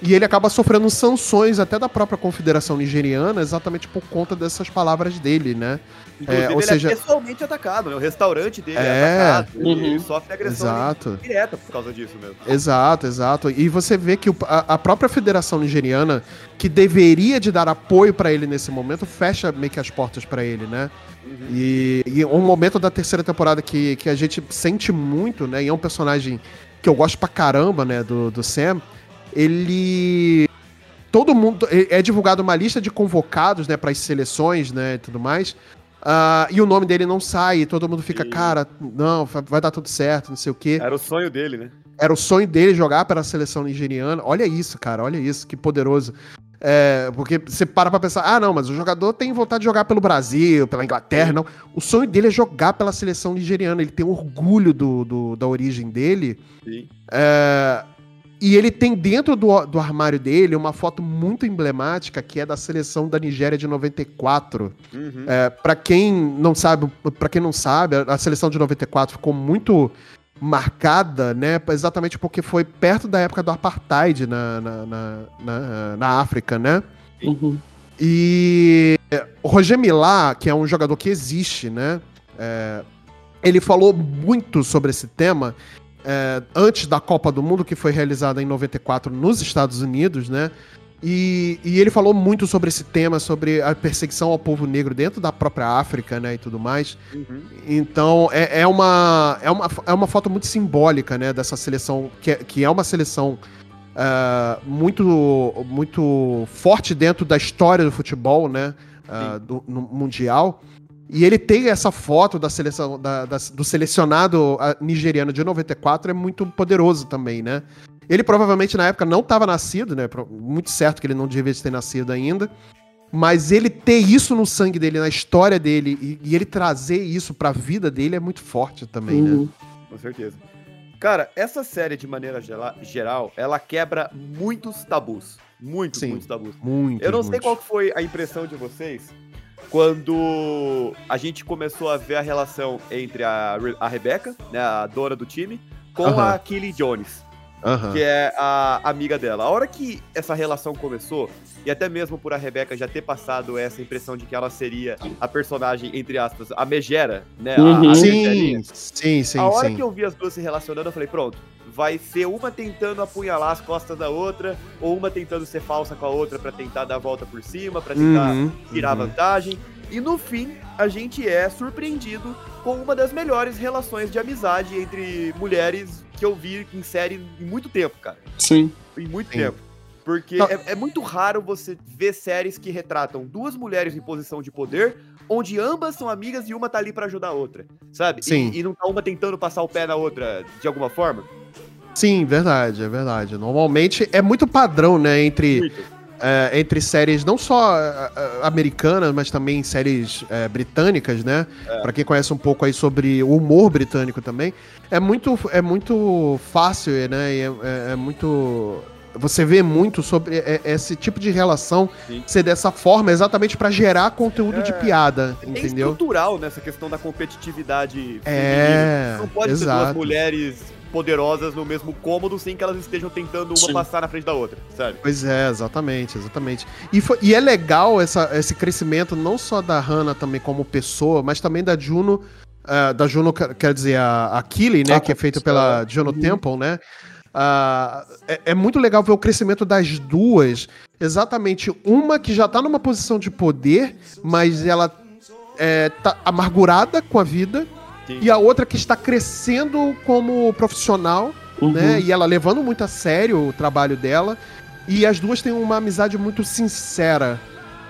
E ele acaba sofrendo sanções até da própria confederação nigeriana, exatamente por conta dessas palavras dele, né? Inclusive, É, ou ele seja- é pessoalmente atacado, né? O restaurante dele é, É. atacado. Ele Uhum. sofre agressão Exato. direta por causa disso mesmo. Exato, exato. E você vê que a, a própria Federação Nigeriana, que deveria de dar apoio pra ele nesse momento, fecha meio que as portas pra ele, né? E, e um momento da terceira temporada que, que a gente sente muito, né? E é um personagem que eu gosto pra caramba, né? Do, do Sam. Ele. Todo mundo. É é divulgado uma lista de convocados, né? Para as seleções, né? E tudo mais. Ah, e o nome dele não sai, e todo mundo fica, Sim. cara, não, vai dar tudo certo, não sei o quê. Era o sonho dele, né? Era o sonho dele jogar pela seleção nigeriana. Olha isso, cara, olha isso, que poderoso. É, porque você para pra pensar, ah, não, mas o jogador tem vontade de jogar pelo Brasil, pela Inglaterra, não. O sonho dele é jogar pela seleção nigeriana. Ele tem orgulho do, do- da origem dele. Sim. É, e ele tem dentro do, do armário dele uma foto muito emblemática que é da seleção da Nigéria de 94. Uhum. É, para quem não sabe, para quem não sabe, a- a seleção de 94 ficou muito marcada, né? Exatamente porque foi perto da época do apartheid na, na, na, na- na África, né? Uhum. E o Roger Milá, que é um jogador que existe, né? É, ele falou muito sobre esse tema é, antes da Copa do Mundo, que foi realizada em 94 nos Estados Unidos, né? E, e ele falou muito sobre esse tema, sobre a perseguição ao povo negro dentro da própria África, né, e tudo mais. Uhum. Então, é, é, uma, é, uma, é uma foto muito simbólica, né, dessa seleção, que é, que é uma seleção ah, muito, muito forte dentro da história do futebol, né, ah, do, no mundial. E ele tem essa foto da seleção da- da- do selecionado ah, nigeriano de 94 é muito poderoso também, né? Ele provavelmente na época não estava nascido, né? Muito certo que ele não devia ter nascido ainda. Mas ele ter isso no sangue dele, na história dele, e, e ele trazer isso pra vida dele é muito forte também, né? Uhum. Com certeza. Cara, essa série, de maneira geral, ela quebra muitos tabus. Muitos, Sim. muitos tabus. Muito. Eu não sei qual foi a impressão de vocês quando a gente começou a ver a relação entre a, Re- a Rebecca, né, a dona do time, com Aham. a Kelly Jones, Aham. que é a amiga dela. A hora que essa relação começou, e até mesmo por a Rebecca já ter passado essa impressão de que ela seria a personagem, entre aspas, a megera, né? a- Uhum. a Sim, megerinha, sim, sim, a hora sim. que eu vi as duas se relacionando, eu falei, pronto, vai ser uma tentando apunhalar as costas da outra, ou uma tentando ser falsa com a outra pra tentar dar a volta por cima, pra tentar Uhum, tirar uhum. vantagem. E no fim, a gente é surpreendido com uma das melhores relações de amizade entre mulheres que eu vi em série em muito tempo, cara. Sim. Em muito Sim. tempo. Porque é, é muito raro você ver séries que retratam duas mulheres em posição de poder, onde ambas são amigas e uma tá ali pra ajudar a outra, sabe? E- Sim. E, não tá uma tentando passar o pé na outra de alguma forma. Sim, verdade, é verdade. Normalmente é muito padrão, né, entre, é, entre séries não só é, é, americanas, mas também séries é, britânicas, né? Pra quem conhece um pouco aí sobre o humor britânico também, é muito, é muito fácil, né? e É, é- é muito você vê muito sobre é, esse tipo de relação Sim. ser dessa forma, exatamente pra gerar conteúdo de É, piada, É entendeu? estrutural nessa questão da competitividade É, feminina. Não pode ter duas exato. mulheres poderosas no mesmo cômodo sem que elas estejam tentando uma Sim. passar na frente da outra, sabe? Pois é, exatamente, exatamente. E, foi- e é legal essa- esse crescimento não só da Hannah também como pessoa, mas também da Juno, ah, da Juno, quer dizer, a, a Killy, né, Ah, que é feito tá. pela Juno Uhum. Temple, né? Ah, é, é muito legal ver o crescimento das duas, exatamente uma que já tá numa posição de poder, mas ela é, tá amargurada com a vida, E a outra que está crescendo como profissional, Uhum. né? E ela levando muito a sério o trabalho dela. E as duas têm uma amizade muito sincera,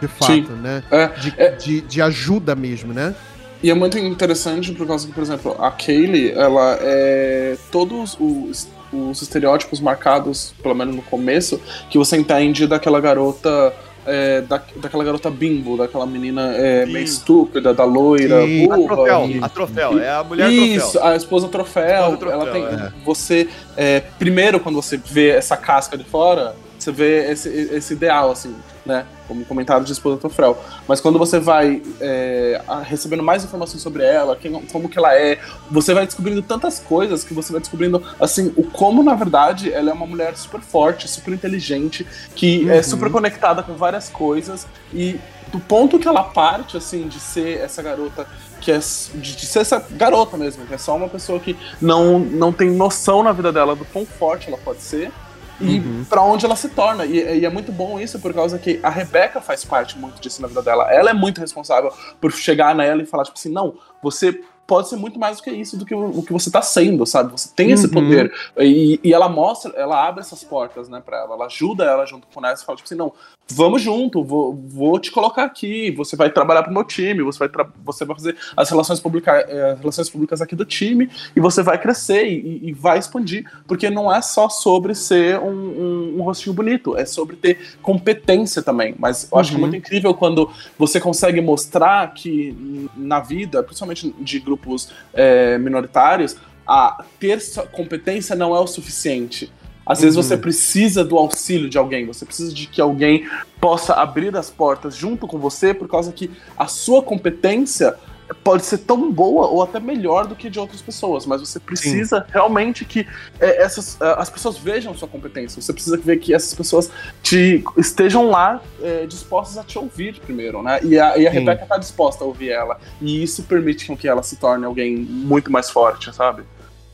de fato, Sim. né? É, De, é. de, de ajuda mesmo, né? E é muito interessante por causa que, por exemplo, a Kaylee, ela é. Todos os, os estereótipos marcados, pelo menos no começo, que você entende daquela garota. É, da, daquela garota bimbo, daquela menina é, meio estúpida, da loira, Sim. A burra. troféu, e- a troféu, é a mulher Isso, troféu. a esposa troféu. Esposa ela troféu, tem. é. Você. é, primeiro, quando você vê essa casca de fora, você vê esse, esse ideal, assim, né? Como comentário de esposa troféu. Mas quando você vai é, recebendo mais informações sobre ela, quem, como que ela é, você vai descobrindo tantas coisas que você vai descobrindo, assim, o como, na verdade, ela é uma mulher super forte, super inteligente, que é Uhum. super conectada com várias coisas. E do ponto que ela parte, assim, de ser essa garota que é de, de ser essa garota mesmo, que é só uma pessoa que não, não tem noção na vida dela do quão forte ela pode ser e Uhum. pra onde ela se torna. E, e é muito bom isso por causa que a Rebeca faz parte muito disso na vida dela. Ela é muito responsável por chegar nela e falar, tipo assim, não, você pode ser muito mais do que isso, do que o, o que você tá sendo, sabe? Você tem esse Uhum. poder. E, e ela mostra, ela abre essas portas, né, pra ela. Ela ajuda ela junto com ela e fala, tipo assim, não, vamos junto, vou, vou te colocar aqui, você vai trabalhar pro meu time, você vai, você vai fazer as relações, publica, eh, as relações públicas aqui do time e você vai crescer e, e vai expandir, porque não é só sobre ser um, um, um rostinho bonito, é sobre ter competência também. Mas eu acho que é Uhum. muito incrível quando você consegue mostrar que na vida, principalmente de grupos eh, minoritários, a ter competência não é o suficiente. Às vezes Uhum. você precisa do auxílio de alguém, você precisa de que alguém possa abrir as portas junto com você, por causa que a sua competência pode ser tão boa ou até melhor do que de outras pessoas, mas você precisa realmente que é, essas, é, as pessoas vejam sua competência. Você precisa ver que essas pessoas te estejam lá é, dispostas a te ouvir primeiro, né? E a, e a Sim. Rebeca tá disposta a ouvir ela. E isso permite com que ela se torne alguém muito mais forte, sabe?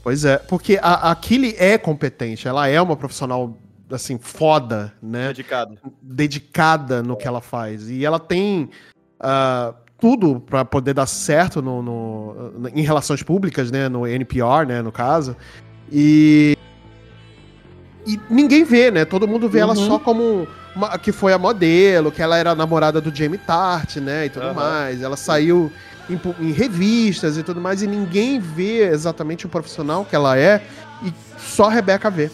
Pois é, porque a, a Killy é competente, ela é uma profissional assim, foda, né? Dedicado. dedicada no que ela faz. E ela tem ah, tudo para poder dar certo no, no- em relações públicas, né? No NPR, né? No caso. E. E ninguém vê, né? Todo mundo vê ela Uhum. só como uma- que foi a modelo, que ela era namorada do Jamie Tart, né? E tudo Aham. mais. Ela saiu em, em revistas e tudo mais, e ninguém vê exatamente o profissional que ela é, e só a Rebeca vê.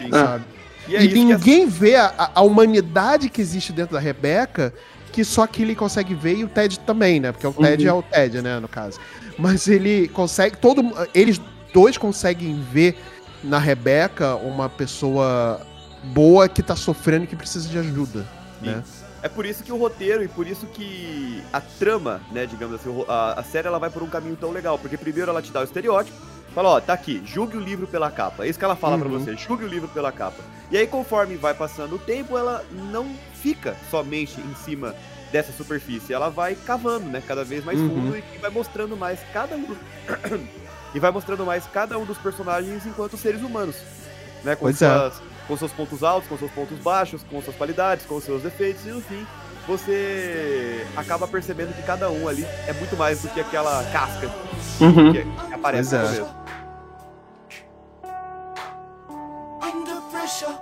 Sim. Sabe? E é E, é- ninguém vê a, a- a humanidade que existe dentro da Rebeca, que só que ele consegue ver e o Ted também, né? Porque o Ted Uhum. é o Ted, né, no caso. Mas ele consegue, todo eles dois conseguem ver na Rebeca uma pessoa boa que tá sofrendo e que precisa de ajuda, né? É por isso que o roteiro e por isso que a trama, né, digamos assim, a, a série ela vai por um caminho tão legal, porque primeiro ela te dá o estereótipo, fala, ó, tá aqui, julgue o livro pela capa. É isso que ela fala pra Uhum. você, julgue o livro pela capa. E aí conforme vai passando o tempo, ela não fica somente em cima dessa superfície, ela vai cavando, né, cada vez mais Uhum. fundo e, e vai mostrando mais cada um dos... e vai mostrando mais cada um dos personagens enquanto seres humanos, né, com Pois é. suas com seus pontos altos, com seus pontos baixos, com suas qualidades, com seus defeitos, e no fim você acaba percebendo que cada um ali é muito mais do que aquela casca Uhum. que, que aparece Pois no é. começo. Under pressure.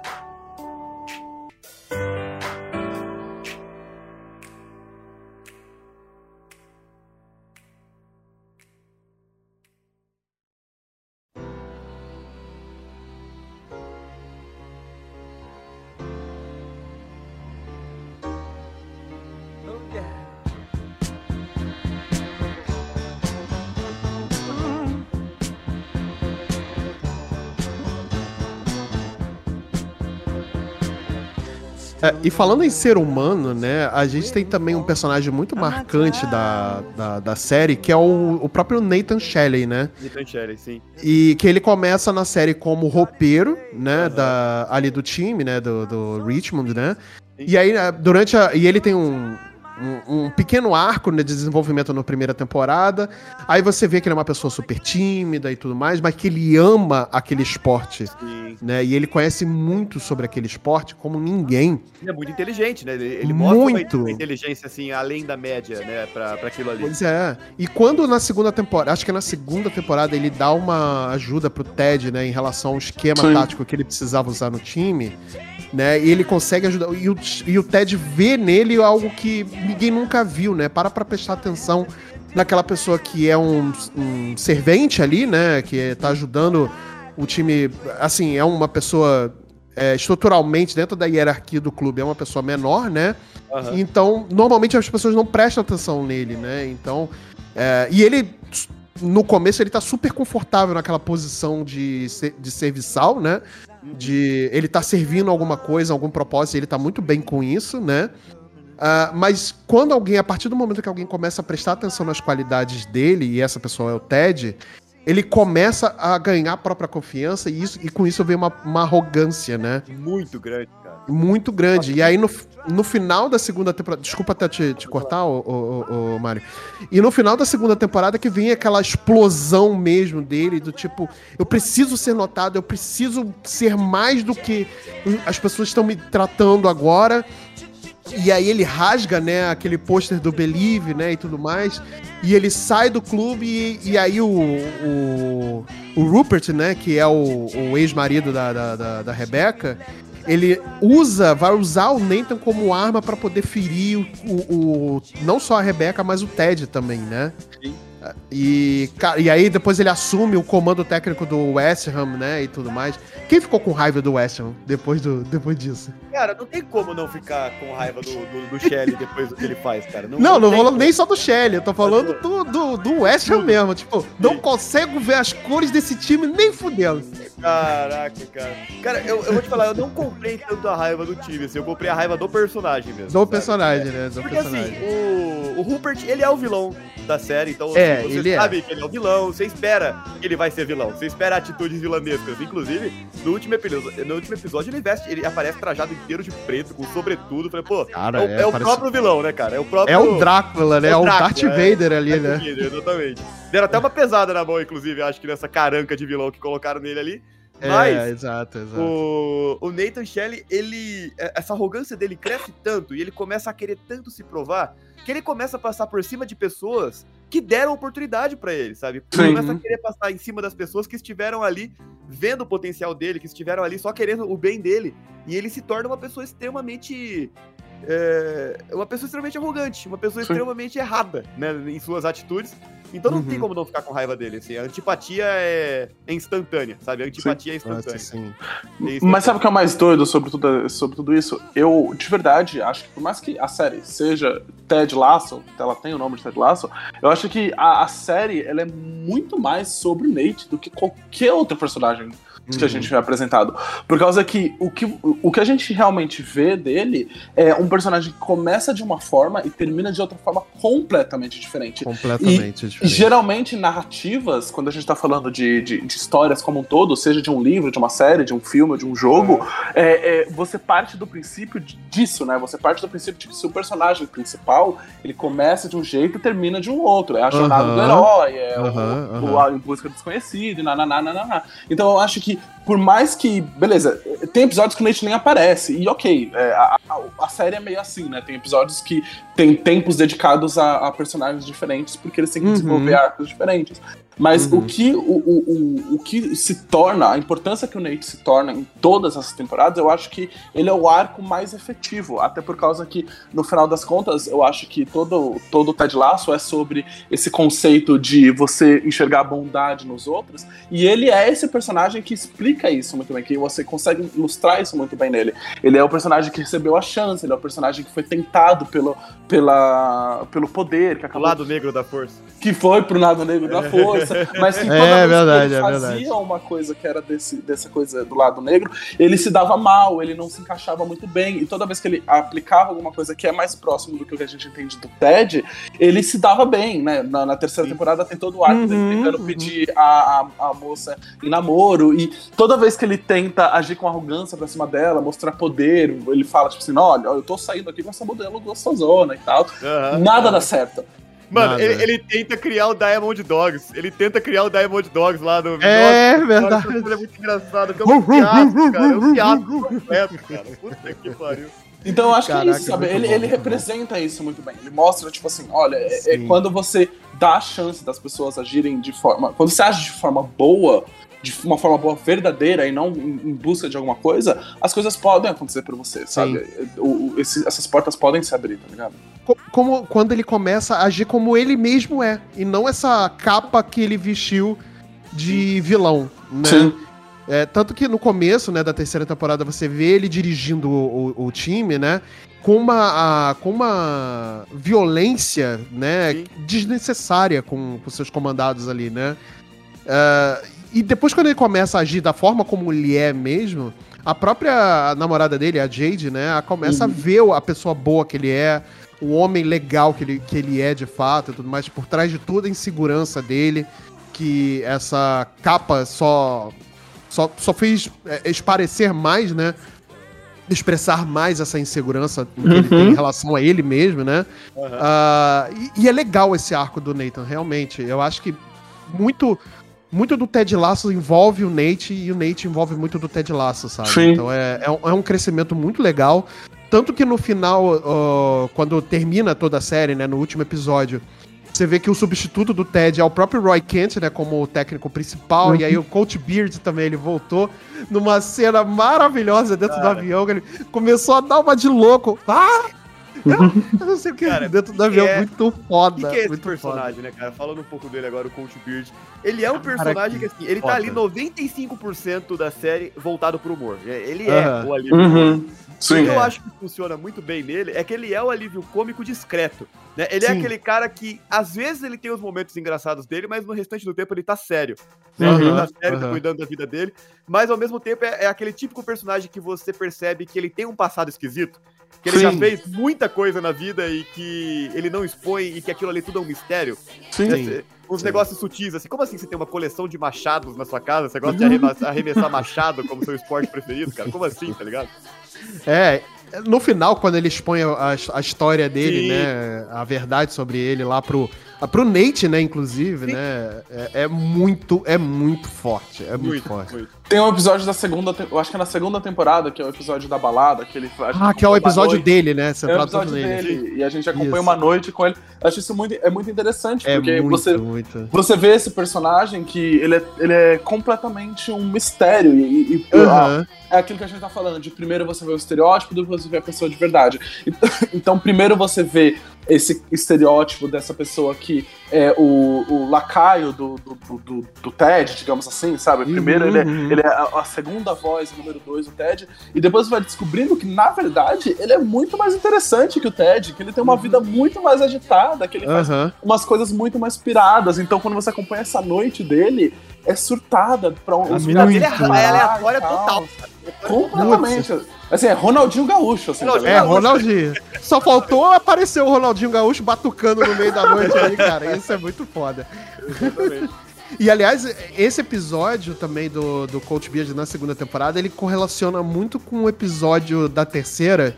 É, e falando em ser humano, né, a gente tem também um personagem muito marcante da, da, da série, que é o, o próprio Nathan Shelley, né? Nathan Shelley, sim. E que ele começa na série como roupeiro, né, da, ali do time, né, do, do Richmond, né? E aí, né, durante a... E ele tem um, um, um pequeno arco né, de desenvolvimento na primeira temporada. Aí você vê que ele é uma pessoa super tímida e tudo mais, mas que ele ama aquele esporte, Sim. né? E ele conhece muito sobre aquele esporte como ninguém. Ele é muito inteligente, né? Ele, ele mostra uma- Muito. uma inteligência, assim, além da média, né? Pra, pra aquilo ali. Pois é. E quando na segunda temporada, acho que na segunda temporada, ele dá uma ajuda pro Ted, né, em relação ao esquema Sim. tático que ele precisava usar no time, né? E ele consegue ajudar. E o, e o Ted vê nele algo que ninguém nunca viu, né? Para pra prestar atenção naquela pessoa que é um, um servente ali, né? Que tá ajudando o time. Assim, é uma pessoa. é, estruturalmente, dentro da hierarquia do clube, é uma pessoa menor, né? Aham. Então, normalmente as pessoas não prestam atenção nele, né? Então. é, e ele, no começo, ele tá super confortável naquela posição de, de serviçal, né? De ele tá servindo alguma coisa, algum propósito, ele tá muito bem com isso, né? Ah, mas quando alguém, a partir do momento que alguém começa a prestar atenção nas qualidades dele, e essa pessoa é o Ted, ele começa a ganhar a própria confiança e, isso, e com isso vem uma, uma arrogância, né? Muito grande. Muito grande. E aí, no, no final da segunda temporada. Desculpa até te, te cortar, ô, ô, ô, ô, Mário. E no final da segunda temporada que vem aquela explosão mesmo dele, do tipo, eu preciso ser notado, eu preciso ser mais do que as pessoas estão me tratando agora. E aí ele rasga, né, aquele pôster do Believe, né, e tudo mais. E ele sai do clube e, e aí o, o, o Rupert, né, que é o, o ex-marido da, da, da, da Rebecca, ele usa, vai usar o Nathan como arma pra poder ferir o, o- o- não só a Rebecca, mas o Ted também, né? Sim. E, e aí depois ele assume o comando técnico do West Ham, né, e tudo mais. Quem ficou com raiva do West Ham depois, do, depois disso? Cara, não tem como não ficar com raiva do, do, do Shelley depois do que ele faz, cara. Não, não falando como. nem só do Shelley, eu tô falando do, do, do West Ham mesmo. Tipo, não consigo ver as cores desse time nem fudendo. Caraca, cara. Cara, eu, eu vou te falar, eu não comprei tanto a raiva do time, assim, eu comprei a raiva do personagem mesmo. Do sabe? personagem, né? Do Porque personagem. assim, o, o Rupert, ele é o vilão da série, então É, assim, você ele é. sabe que ele é o vilão, você espera que ele vai ser vilão, você espera atitudes vilanescas. Inclusive, no último episódio, no último episódio ele veste, ele aparece trajado inteiro de preto, com sobretudo. Falei, pô, Cara, é, o- é, é o parece- próprio vilão, né, cara? É o próprio. É o Drácula, né? É É o Drácula, Darth é. Vader ali, É né? comida, exatamente. Deram até uma pesada na mão, inclusive, acho que nessa caranca de vilão que colocaram nele ali. É, Mas exato, exato. o, o Nathan Shelley, ele. é- Essa arrogância dele cresce tanto e ele começa a querer tanto se provar que ele começa a passar por cima de pessoas que deram oportunidade pra ele, sabe? Ele começa a querer passar em cima das pessoas que estiveram ali vendo o potencial dele, que estiveram ali só querendo o bem dele. E ele se torna uma pessoa extremamente. é, uma pessoa extremamente arrogante, uma pessoa Sim. extremamente errada, né, em suas atitudes. Então não tem Uhum. como não ficar com raiva dele, assim. A antipatia é, é instantânea, sabe? A antipatia é instantânea. Nossa, sim. É instantânea. Mas sabe o que é o mais doido sobre tudo, sobre tudo isso? Eu, de verdade, acho que por mais que a série seja Ted Lasso, ela tem o nome de Ted Lasso, eu acho que a, a série ela é muito mais sobre o Nate do que qualquer outro personagem que a gente vê apresentado. Por causa que o, que o que a gente realmente vê dele é um personagem que começa de uma forma e termina de outra forma completamente diferente. Completamente E diferente. geralmente, narrativas, quando a gente tá falando de, de, de histórias como um todo, seja de um livro, de uma série, de um filme, de um jogo, é, é, você parte do princípio disso, né? Você parte do princípio de que se o personagem principal ele começa de um jeito e termina de um outro. É a jornada Aham. do herói, é o- Aham, o, a em busca do desconhecido, nananá. Então eu acho que, por mais que. Beleza, tem episódios que o Nate nem aparece, e ok, é, a, a, série é meio assim, né? Tem episódios que tem tempos dedicados a, a personagens diferentes, porque eles têm que Uhum. desenvolver arcos diferentes. Mas Uhum. o, que, o, o, o, o que se torna, a importância que o Nate se torna em todas essas temporadas, eu acho que ele é o arco mais efetivo. Até por causa que, no final das contas, eu acho que todo, todo o Ted Lasso é sobre esse conceito de você enxergar a bondade nos outros. E ele é esse personagem que explica isso muito bem, que você consegue ilustrar isso muito bem nele. Ele é o personagem que recebeu a chance, ele é o personagem que foi tentado pelo, pela, pelo poder, que O acabou lado negro da força. que foi pro lado negro da força, mas que toda É vez verdade, que é ele fazia verdade. uma coisa que era desse, dessa coisa do lado negro, ele se dava mal, ele não se encaixava muito bem, e toda vez que ele aplicava alguma coisa que é mais próximo do que o que a gente entende do Ted, ele se dava bem, né? Na, na terceira temporada tem todo o arco dele Uhum, tentando uhum. pedir a, a, a moça em namoro, e toda vez que ele tenta agir com arrogância pra cima dela, mostrar poder, ele fala, tipo assim, olha, eu tô saindo aqui com essa modelo gostosona e tal, Aham. nada dá certo. Mano, ele, ele tenta criar o Diamond Dogs. Ele tenta criar o Diamond Dogs lá no. É Nossa, verdade. coisa é muito engraçado. É um fiasco, cara. É um fiasco completo, cara. Puta que pariu. Então eu acho que é Caraca, isso, sabe? Ele, bom, ele representa isso muito bem. Ele mostra, tipo assim, olha, é, é quando você dá a chance das pessoas agirem de forma. Quando você age de forma boa, de uma forma boa verdadeira e não em, em busca de alguma coisa, as coisas podem acontecer pra você, sabe? O- o- esse- essas portas podem se abrir, tá ligado? Co- Como quando ele começa a agir como ele mesmo é, e não essa capa que ele vestiu de vilão, né? Sim. É, tanto que no começo, né, da terceira temporada, você vê ele dirigindo o, o- o time, né? Com uma, a- com uma violência, né? Sim. Desnecessária com, com seus comandados ali, né? É, e depois, quando ele começa a agir da forma como ele é mesmo, a própria namorada dele, a Jade, né? Começa a ver a pessoa boa que ele é, o homem legal que ele, que ele é de fato e tudo mais, por trás de toda a insegurança dele, que essa capa só só, só fez é, esparecer mais, né? Expressar mais essa insegurança que ele tem em relação a ele mesmo, né? Aham. Ah, e, e é legal esse arco do Nathan, realmente. Eu acho que muito muito do Ted Lasso envolve o Nate e o Nate envolve muito do Ted Lasso, sabe? Sim. Então é, é, um, é um crescimento muito legal. Tanto que no final, ó, quando termina toda a série, né, no último episódio, você vê que o substituto do Ted é o próprio Roy Kent, né, como o técnico principal, e aí o Coach Beard também, ele voltou numa cena maravilhosa dentro do avião, que ele começou a dar uma de louco. Ah! Eu, eu não sei o que, Cara, dentro do que avião, é- muito O foda. que, que é esse muito personagem, né, cara? Falando um pouco dele agora, o Coach Beard. Ele é um personagem que, assim, ele tá foda. ali 95% da série voltado pro humor. Ele é Aham. o alívio. Uhum. O Sim. que É. eu acho que funciona muito bem nele é que ele é o alívio cômico discreto. Né? Ele é Sim. aquele cara que, às vezes, ele tem os momentos engraçados dele, mas no restante do tempo ele tá sério. Né? Aham, Ele tá sério, tá cuidando da vida dele. Mas ao mesmo tempo é, é aquele típico personagem que você percebe que ele tem um passado esquisito. Que ele já Sim. fez muita coisa na vida e que ele não expõe e que aquilo ali tudo é um mistério. Sim. Sim. Uns negócios sutis, assim. Como assim você tem uma coleção de machados na sua casa? Você gosta de arremessar, arremessar machado como seu esporte preferido, cara? Como assim, tá ligado? É, no final, quando ele expõe a, a história dele, Sim. né, a verdade sobre ele lá pro Pro Nate, né, inclusive, né? É, é muito, é muito forte. É muito, Muito, forte. muito. Tem um episódio da segunda, eu acho que é na segunda temporada, que é o episódio da balada, que ele Ah, que é o episódio dele, né? É o Centrado episódio todo nele. dele. E a gente acompanha Isso. uma noite com ele. Eu acho isso muito, é muito interessante, É porque muito, você, muito. você vê esse personagem que ele é, ele é completamente um mistério. E, e- Aham. é aquilo que a gente tá falando, de primeiro você vê o estereótipo, depois você vê a pessoa de verdade. Então, então primeiro você vê esse estereótipo dessa pessoa que é o, o lacaio do, do, do- do, do Ted, digamos assim, sabe? Primeiro ele, é, uhum. ele é a, a segunda voz, o número dois, o Ted, e depois você vai descobrindo que, na verdade, ele é muito mais interessante que o Ted, que ele tem uma vida muito mais agitada, que ele faz Aham. umas coisas muito mais piradas. Então, quando você acompanha essa noite dele, é surtada pra um. A mina é aleatória tal. total. Completamente. Assim, é Ronaldinho Gaúcho, assim. Ronaldinho É, tá ligado? Ronaldinho. Só faltou aparecer o Ronaldinho Gaúcho batucando no meio da noite ali, cara. Isso é muito foda. Exatamente. E aliás, esse episódio também do, do Coach Beard na segunda temporada, ele correlaciona muito com o episódio da terceira,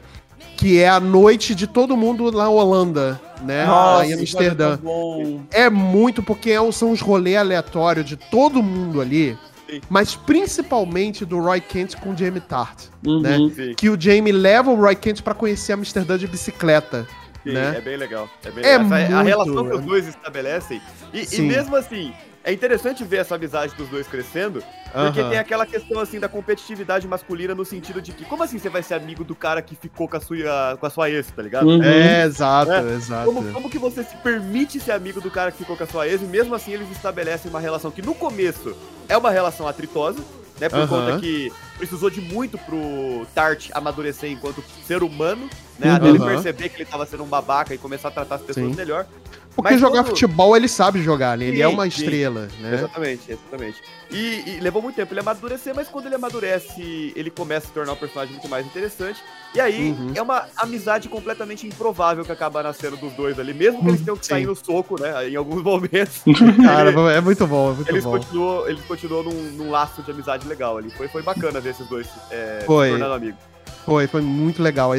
que é a noite de todo mundo na Holanda, né? Nossa, lá em Amsterdã. é bom. É muito, porque é- são os rolês aleatórios de todo mundo ali, Sim. mas principalmente do Roy Kent com o Jamie Tart, Uhum. né? Sim, Que o Jamie leva o Roy Kent pra conhecer Amsterdã de bicicleta, sim, né? é bem legal. É, bem É legal. Essa- a muito, relação que é- os dois estabelecem. E, e mesmo assim, é interessante ver essa amizade dos dois crescendo, porque Aham. tem aquela questão assim da competitividade masculina no sentido de que, como assim você vai ser amigo do cara que ficou com a sua, com a sua ex, tá ligado? Uhum. É, exato, É. exato. Como, como que você se permite ser amigo do cara que ficou com a sua ex e mesmo assim eles estabelecem uma relação que no começo é uma relação atritosa, né? Por Aham. conta que precisou de muito pro Tart amadurecer enquanto ser humano, né? Uhum. Até ele Aham. perceber que ele tava sendo um babaca e começar a tratar as pessoas Sim. melhor. Porque Mas jogar quando- futebol ele sabe jogar, né? Ele Sim, é uma sim. estrela, né? Exatamente, exatamente. E, e levou muito tempo ele amadurecer, mas quando ele amadurece, ele começa a se tornar um personagem muito mais interessante. E aí Uhum. é uma amizade completamente improvável que acaba nascendo dos dois ali, mesmo que eles tenham que Sim. sair no soco, né? Em alguns momentos. Cara, é muito bom, é muito eles bom. continuam, eles continuam num, num laço de amizade legal ali. Foi, foi bacana ver esses dois é, Foi. se tornando amigos. Foi, foi muito legal.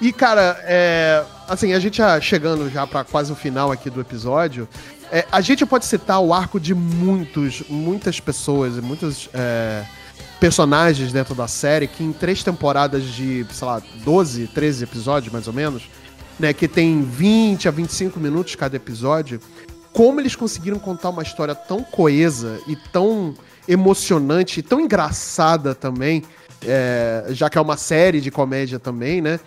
E, cara, é, assim, a gente já chegando já pra quase o final aqui do episódio, é, a gente pode citar o arco de muitos, muitas pessoas, muitos é, personagens dentro da série, que em três temporadas de, sei lá, 12, 13 episódios, mais ou menos, né, que tem 20 a 25 minutos cada episódio, como eles conseguiram contar uma história tão coesa e tão emocionante tão engraçada também, é, já que é uma série de comédia também, né?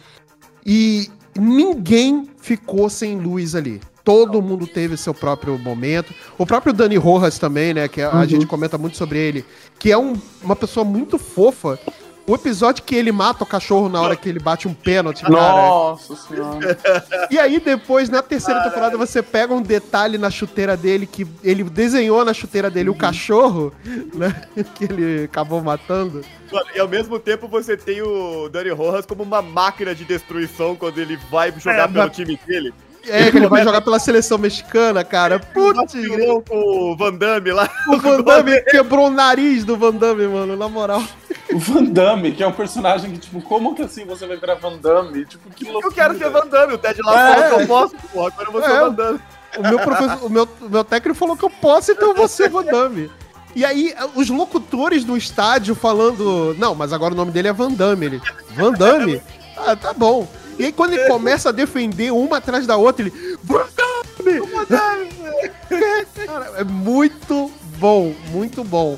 E ninguém ficou sem luz ali. Todo mundo teve seu próprio momento. O próprio Dani Rojas também, né? Que a, a gente comenta muito sobre ele. Que é um- uma pessoa muito fofa. O episódio que ele mata o cachorro na hora que ele bate um pênalti, cara. Nossa senhora. E aí depois, na terceira temporada, você pega um detalhe na chuteira dele, que ele desenhou na chuteira dele o cachorro, né? Que ele acabou matando. Mano, e ao mesmo tempo você tem o Dani Rojas como uma máquina de destruição quando ele vai jogar É, pelo mas- time dele. É, que ele vai jogar pela seleção mexicana, cara. Putz, com o Van Damme lá. o Van Damme quebrou o nariz do Van Damme, mano, na moral. O Van Damme, que é um personagem que, tipo, como que assim você vai virar Van Damme? Tipo, que loucura. Eu quero ser Van Damme, o Ted lá É. falou que eu posso, porra, agora eu vou ser É. o Van Damme. O meu professor, o meu, o meu técnico falou que eu posso, então eu vou ser Van Damme. E aí, os locutores do estádio falando, não, mas agora o nome dele é Van Damme. Ele, Van Damme? Ah, tá bom. E aí, quando ele começa a defender uma atrás da outra, ele! Cara, é muito bom, muito bom.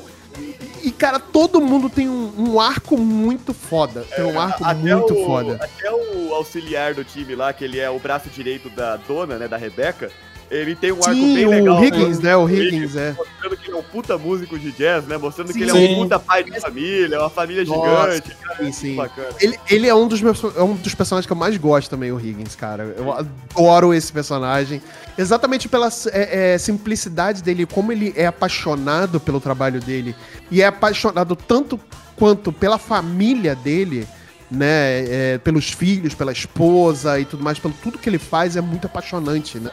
E, cara, todo mundo tem um, um arco muito foda. Tem um arco Até muito o, foda. Até o auxiliar do time lá, que ele é o braço direito da dona, né, da Rebeca, ele tem um arco Sim, bem o legal. Higgins, né? O Higgins, é. Mostrando que ele é um puta músico de jazz, né? Mostrando que Sim. ele é um puta pai de família, uma família Nossa, gigante. cara, sim, muito sim. bacana. Ele, ele é, um dos meus, é um dos personagens que eu mais gosto também, o Higgins, cara. Eu adoro esse personagem. Exatamente pela é, é, simplicidade dele, como ele é apaixonado pelo trabalho dele. E é apaixonado tanto quanto pela família dele, né? é, pelos filhos, pela esposa e tudo mais, pelo tudo que ele faz, é muito apaixonante, né?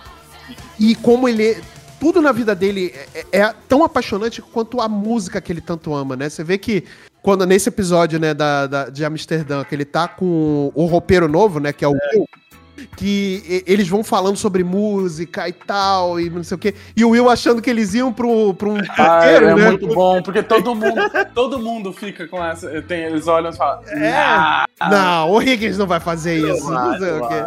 E como ele. Tudo na vida dele é, é tão apaixonante quanto a música que ele tanto ama, né? Você vê que quando nesse episódio, né, da, da- de Amsterdã, que ele tá com o roupeiro novo, né, que é o Will, que eles vão falando sobre música e tal, e não sei o quê. E o Will achando que eles iam pro, pro um Ah, puteiro, é né? muito bom, porque todo mundo, todo mundo fica com essa. Tem, eles olham e falam. É. "Ah, Não, o Higgins não vai fazer isso. não sei o quê.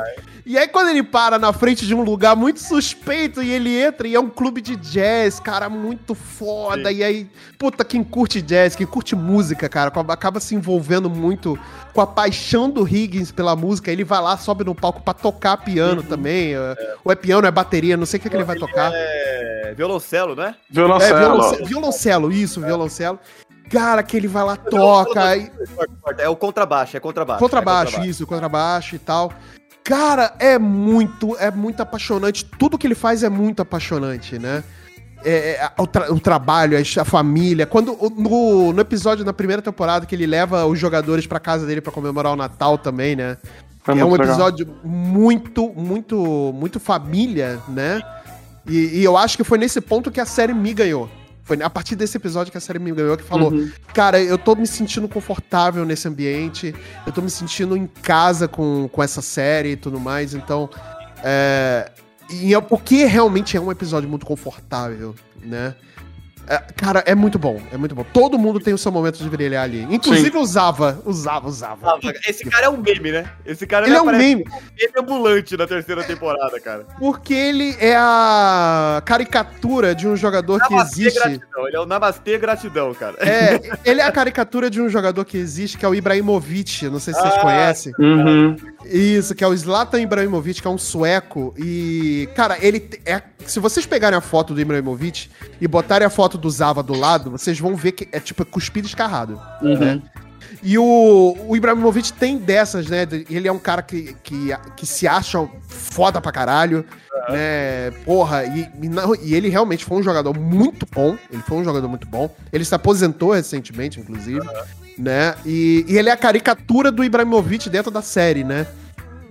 E aí, quando ele para na frente de um lugar muito suspeito e ele entra e é um clube de jazz, cara, muito foda. E aí, puta, quem curte jazz, quem curte música, cara, acaba se envolvendo muito com a paixão do Higgins pela música. Ele vai lá, sobe no palco pra tocar piano também. é. Ou é piano, é bateria, não sei o que, que ele vai tocar. É. Violoncelo, né? É, Violoncelo. violoncelo, violoncelo, isso, violoncelo. Cara, que ele vai lá, toca. É o contrabaixo, é contrabaixo. Contrabaixo, é isso, contrabaixo e tal. Cara, é muito, é muito apaixonante. Tudo que ele faz é muito apaixonante, né? É, é, o, tra- o trabalho, a, família. Quando no, no episódio da primeira temporada que ele leva os jogadores pra casa dele pra comemorar o Natal também, né? Foi é um legal. episódio muito, muito, muito família, né? E, e eu acho que foi nesse ponto que a série me ganhou. Foi a partir desse episódio que a série me ganhou, que falou: Uhum. Cara, eu tô me sentindo confortável nesse ambiente, eu tô me sentindo em casa com, com essa série e tudo mais, então. É, e é porque realmente é um episódio muito confortável, né? É, cara, é muito bom, é muito bom. Todo mundo tem o seu momento de brilhar ali. Inclusive usava, usava, usava. Esse cara é um meme, né? Esse cara Ele é um meme. um meme ambulante na terceira temporada, cara. Porque ele é a caricatura de um jogador que Namastê existe. gratidão. Ele é o Namastê gratidão, cara. É, ele é a caricatura de um jogador que existe, que é o Ibrahimovic. Não sei se vocês Ah, conhecem. Uhum. Isso, que é o Zlatan Ibrahimovic, que é um sueco. E, cara, ele é. Se vocês pegarem a foto do Ibrahimovic e botarem a foto do Zava do lado, vocês vão ver que é tipo cuspido escarrado. né? E o, o Ibrahimovic tem dessas, né? Ele é um cara que, que, que se acha foda pra caralho, né? Porra, e, e, não- e ele realmente foi um jogador muito bom. Ele foi um jogador muito bom. Ele se aposentou recentemente, inclusive, né? E, e ele é a caricatura do Ibrahimovic dentro da série, né?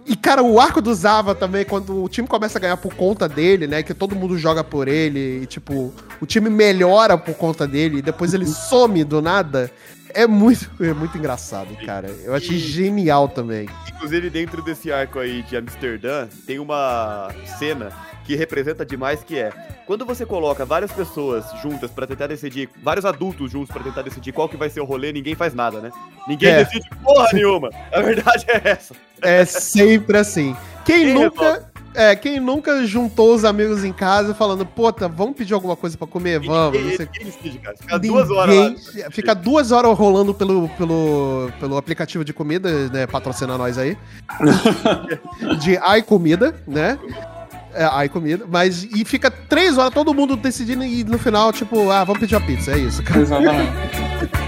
E, cara, o arco do Zava também, quando o time começa a ganhar por conta dele, né? Que todo mundo joga por ele, e, tipo, o time melhora por conta dele, e depois ele some do nada. É muito, é muito engraçado, cara. Eu achei E- genial também. Inclusive, dentro desse arco aí de Amsterdã, tem uma cena que representa demais que é quando você coloca várias pessoas juntas pra tentar decidir, vários adultos juntos pra tentar decidir qual que vai ser o rolê, ninguém faz nada, né? Ninguém É. decide porra nenhuma. A verdade é essa. É sempre assim. Quem Quem nunca. É, quem nunca juntou os amigos em casa falando, puta, vamos pedir alguma coisa pra comer? Vamos, não ninguém, sei ninguém decide, cara. Fica duas horas Ninguém- lá. Fica duas horas rolando pelo, pelo, pelo aplicativo de comida, né? Patrocina nós aí. de iComida, né? É, iComida. Mas e fica três horas todo mundo decidindo e no final, tipo, ah, vamos pedir uma pizza. É isso, cara. Exatamente.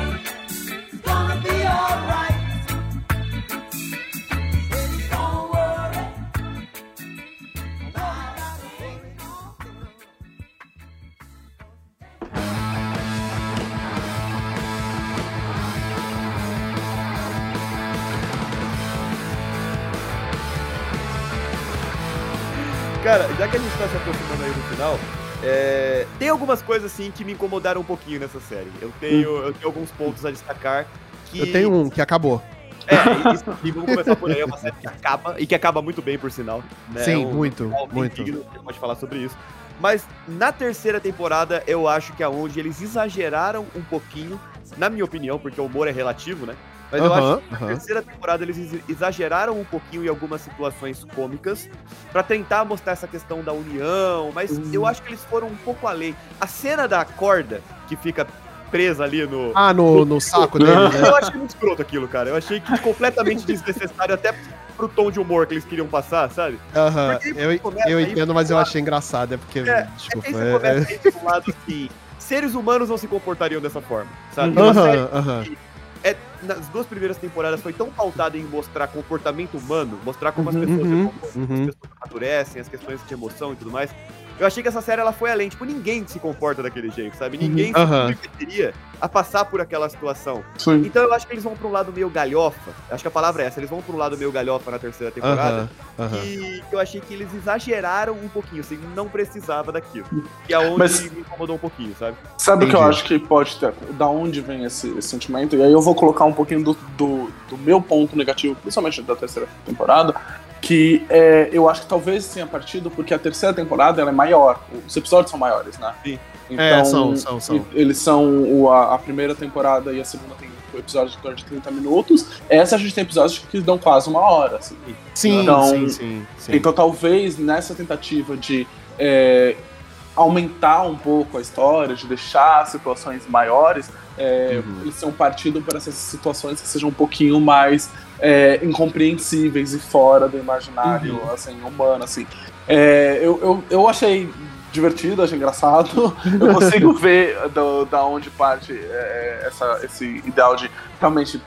Cara, já que a gente tá se aproximando aí no final, é, tem algumas coisas assim que me incomodaram um pouquinho nessa série. Eu tenho, eu tenho alguns pontos a destacar. Que... Eu tenho um que acabou. É, isso, e vamos começar por aí. É uma série que acaba, e que acaba muito bem, por sinal. Né? Sim, É um- muito, é um muito. digno, a gente pode falar sobre isso. Mas na terceira temporada, eu acho que é onde eles exageraram um pouquinho, na minha opinião, porque o humor é relativo, né? Mas eu Aham, acho que na aham. terceira temporada eles ex- exageraram um pouquinho em algumas situações cômicas pra tentar mostrar essa questão da união, mas Uhum. eu acho que eles foram um pouco além. A cena da corda que fica presa ali no, Ah, no, no saco dele, né? eu achei muito escroto aquilo, cara. Eu achei que completamente desnecessário, até pro tom de humor que eles queriam passar, sabe? Aham, eu, começa eu aí, entendo, mas eu achei engraçado, é porque, É, É que desculpa. aí você é- começa é- a ir pro lado que seres humanos não se comportariam dessa forma, sabe? E Aham, aham. Nas duas primeiras temporadas foi tão pautada em mostrar comportamento humano, mostrar como Uhum, as pessoas, uhum, como as uhum. pessoas amadurecem, as questões de emoção e tudo mais. Eu achei que essa série ela foi além, tipo, ninguém se comporta daquele jeito, sabe? Ninguém Uhum. Se submeteria a passar por aquela situação. Sim. Então eu acho que eles vão pra um lado meio galhofa. Acho que a palavra é essa, eles vão pra um lado meio galhofa na terceira temporada. Aham, aham. Que eu achei que eles exageraram um pouquinho, assim, não precisava daquilo. Que é onde Mas- me incomodou um pouquinho, sabe? Sabe o que eu acho que pode ter? Da onde vem esse, esse sentimento? E aí eu vou colocar um pouquinho do, do, do meu ponto negativo, principalmente da terceira temporada. Que é, eu acho que talvez tenha partido porque a terceira temporada ela é maior. Os episódios são maiores, né? Sim. Então, É, são, são, são. Eles são o- a, a primeira temporada e a segunda tem episódios de torno de 30 minutos. Essa a gente tem episódios que dão quase uma hora. Assim. Sim, Então- sim, sim, sim. Então talvez nessa tentativa de é, aumentar um pouco a história, de deixar situações maiores, é, Uhum. eles são partido para essas situações que sejam um pouquinho mais é, incompreensíveis e fora do imaginário Uhum. assim, humano. Assim. É, eu, eu, eu achei divertido, achei engraçado. Eu consigo ver do, da onde parte é, essa, esse ideal de realmente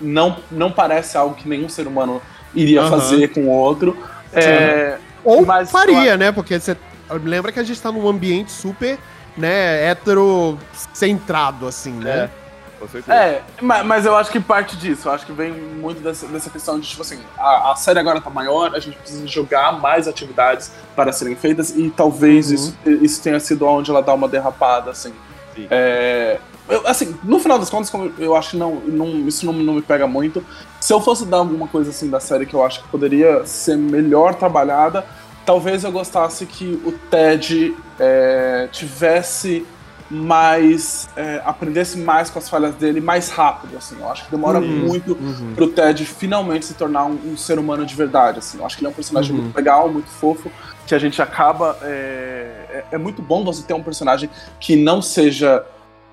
não, não parece algo que nenhum ser humano iria Aham. fazer com o outro. É, Ou mas faria, né? Porque você lembra que a gente tá num ambiente super, né, heterocentrado, assim, né? É, com certeza. É, ma- mas eu acho que parte disso. Eu acho que vem muito dessa, dessa questão de, tipo assim, a, a série agora tá maior, a gente precisa jogar mais atividades para serem feitas e talvez Uhum. isso, isso tenha sido onde ela dá uma derrapada, assim. Sim. É, eu- assim, no final das contas, como eu acho que não, não- isso não, não me pega muito. Se eu fosse dar alguma coisa assim da série que eu acho que poderia ser melhor trabalhada, talvez eu gostasse que o Ted é, tivesse mais. é, aprendesse mais com as falhas dele mais rápido, assim. Eu acho que demora Uhum, muito uhum. pro Ted finalmente se tornar um, um ser humano de verdade, assim. Eu acho que ele é um personagem Uhum. muito legal, muito fofo, que a gente acaba... É, é, é muito bom você ter um personagem que não seja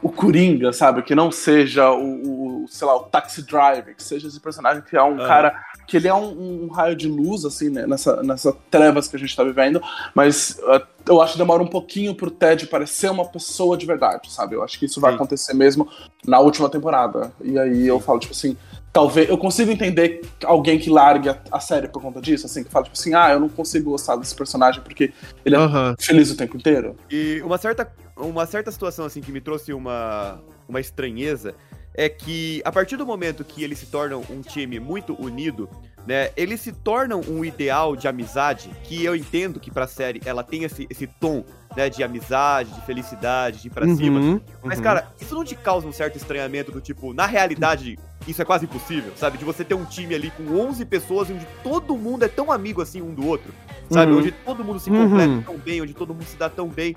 o Coringa, sabe? Que não seja o, o, sei lá, o Taxi Driver, que seja esse personagem que é um Aham. cara que ele é um, um raio de luz, assim, né, nessa, nessa trevas que a gente tá vivendo, mas uh, eu acho que demora um pouquinho pro Ted parecer uma pessoa de verdade, sabe? Eu acho que isso vai Sim. acontecer mesmo na última temporada. E aí eu falo, tipo assim, talvez. Eu consigo entender alguém que largue a, a série por conta disso, assim, que fala, tipo assim, ah, eu não consigo gostar desse personagem porque ele é Aham. feliz o tempo inteiro. E uma certa, uma certa situação assim que me trouxe uma, uma estranheza é que a partir do momento que eles se tornam um time muito unido, né, eles se tornam um ideal de amizade que eu entendo que pra série ela tem esse, esse tom, né, de amizade, de felicidade, de ir pra cima. Uhum, Mas, uhum. cara, isso não te causa um certo estranhamento do tipo, na realidade, isso é quase impossível, sabe? De você ter um time ali com 11 pessoas onde todo mundo é tão amigo assim um do outro, sabe? Uhum. Onde todo mundo se Uhum. completa tão bem, onde todo mundo se dá tão bem.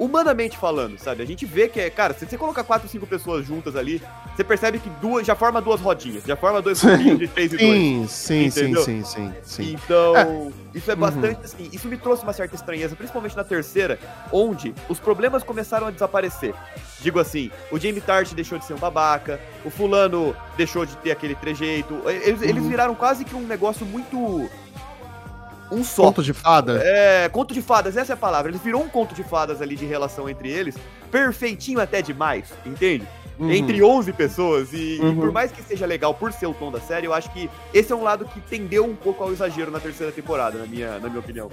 Humanamente falando, sabe? A gente vê que é, cara, se você colocar quatro, cinco pessoas juntas ali, você percebe que duas, já forma duas rodinhas, já forma dois grupinhos de três e dois. Sim, sim, sim, sim, sim. Então, isso é Uhum. bastante assim. Isso me trouxe uma certa estranheza, principalmente na terceira, onde os problemas começaram a desaparecer. Digo assim, o Jamie Tart deixou de ser um babaca, o fulano deixou de ter aquele trejeito. Eles, eles Uhum. viraram quase que um negócio muito. Um só. Conto de fada? É, conto de fadas, essa é a palavra. Eles virou um conto de fadas ali de relação entre eles, perfeitinho até demais, entende? Uhum. Entre 11 pessoas, e, e Uhum. por mais que seja legal por ser o tom da série, eu acho que esse é um lado que tendeu um pouco ao exagero na terceira temporada, na minha, na minha opinião.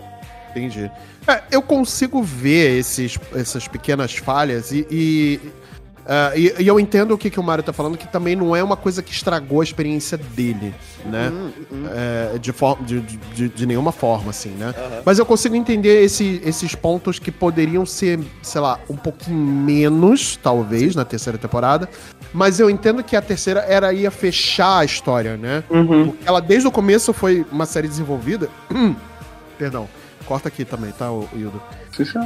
Entendi. É, eu consigo ver esses, essas pequenas falhas e. e, ah, e- e eu entendo o que, que o Mário tá falando, que também não é uma coisa que estragou a experiência dele, né? Hum, hum, É, de, de, de, de nenhuma forma, assim, né? aham. Mas eu consigo entender esse- esses pontos que poderiam ser, sei lá, um pouquinho menos, talvez, na terceira temporada. Mas eu entendo que a terceira era ia fechar a história, né? Uhum. Porque ela, desde o começo, foi uma série desenvolvida. Perdão, corta aqui também, tá, o Hildo?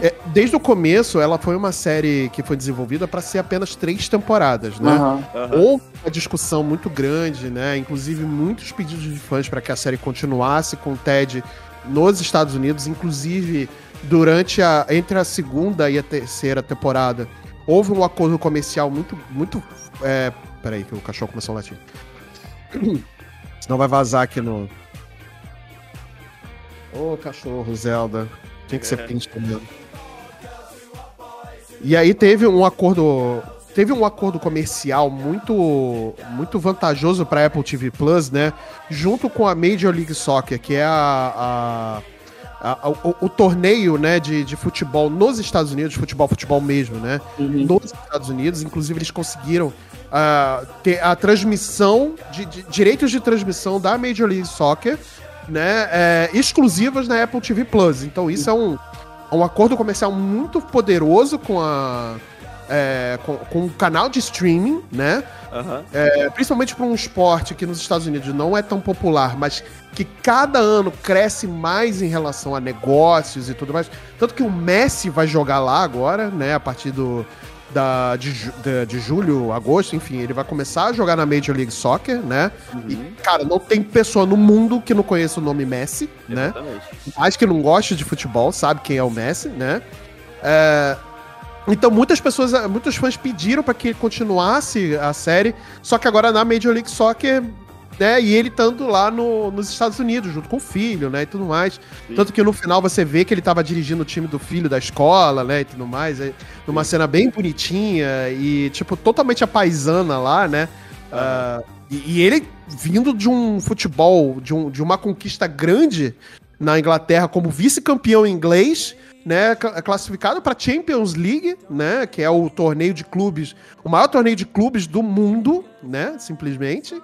É, desde o começo, ela foi uma série que foi desenvolvida para ser apenas três temporadas, né? Aham. aham. Houve uma discussão muito grande, né? Inclusive, muitos pedidos de fãs para que a série continuasse com o Ted nos Estados Unidos, inclusive durante a entre a segunda e a terceira temporada, houve um acordo comercial muito muito é, peraí que o cachorro começou a latir. Senão vai vazar aqui no Ô, cachorro, Zelda. Tinha que ser É. pinch mesmo. E aí teve um acordo. Teve um acordo comercial muito muito vantajoso para Apple TV Plus, né? Junto com a Major League Soccer, que é a, a- a- o, o torneio né, de, de futebol nos Estados Unidos, futebol, futebol mesmo, né? Uhum. Nos Estados Unidos, inclusive eles conseguiram ah, ter a transmissão, de, de- direitos de transmissão da Major League Soccer, né? é, exclusivas na Apple TV Plus. Então isso é um, é um acordo comercial muito poderoso com a, é, com, com um canal de streaming, né? Aham. É, principalmente para um esporte que nos Estados Unidos não é tão popular, mas que cada ano cresce mais em relação a negócios e tudo mais. Tanto que o Messi vai jogar lá agora, né? A partir do, da, de, de, de julho, agosto, enfim, ele vai começar a jogar na Major League Soccer, né? E, cara, não tem pessoa no mundo que não conheça o nome Messi, né? Exatamente. mais que não goste de futebol, sabe quem é o Messi, né? É, então muitas pessoas, muitos fãs pediram para que ele continuasse a série, só que agora na Major League Soccer, né? E ele estando lá no- nos Estados Unidos, junto com o filho, né? E tudo mais. Sim. Tanto que no final você vê que ele tava dirigindo o time do filho da escola, né? E tudo mais. É numa cena bem bonitinha e, tipo, totalmente a paisana lá, né? Ah, e, e ele vindo de um futebol, de, um, de uma conquista grande na Inglaterra como vice-campeão inglês, né, cla- classificado para Champions League, né, que é o torneio de clubes, o maior torneio de clubes do mundo, né, simplesmente.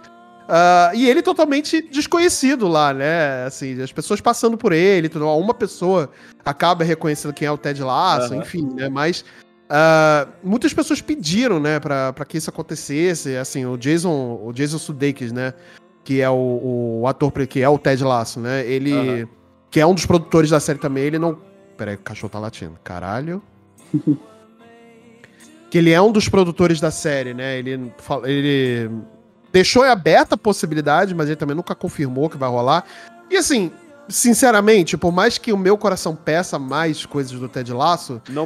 Ah, e ele totalmente desconhecido lá, né? Assim, as pessoas passando por ele, tudo, uma pessoa acaba reconhecendo quem é o Ted Lasso, Aham. enfim, né? Mas ah, muitas pessoas pediram, né, pra, pra que isso acontecesse. Assim, o Jason, o Jason Sudeikis, né, que é o, o ator que é o Ted Lasso, né? Ele, Aham. que é um dos produtores da série também, ele não. Peraí, o cachorro tá latindo. Caralho. que ele é um dos produtores da série, né? Ele, ele deixou aberta a possibilidade, mas ele também nunca confirmou que vai rolar. E assim, sinceramente, por mais que o meu coração peça mais coisas do Ted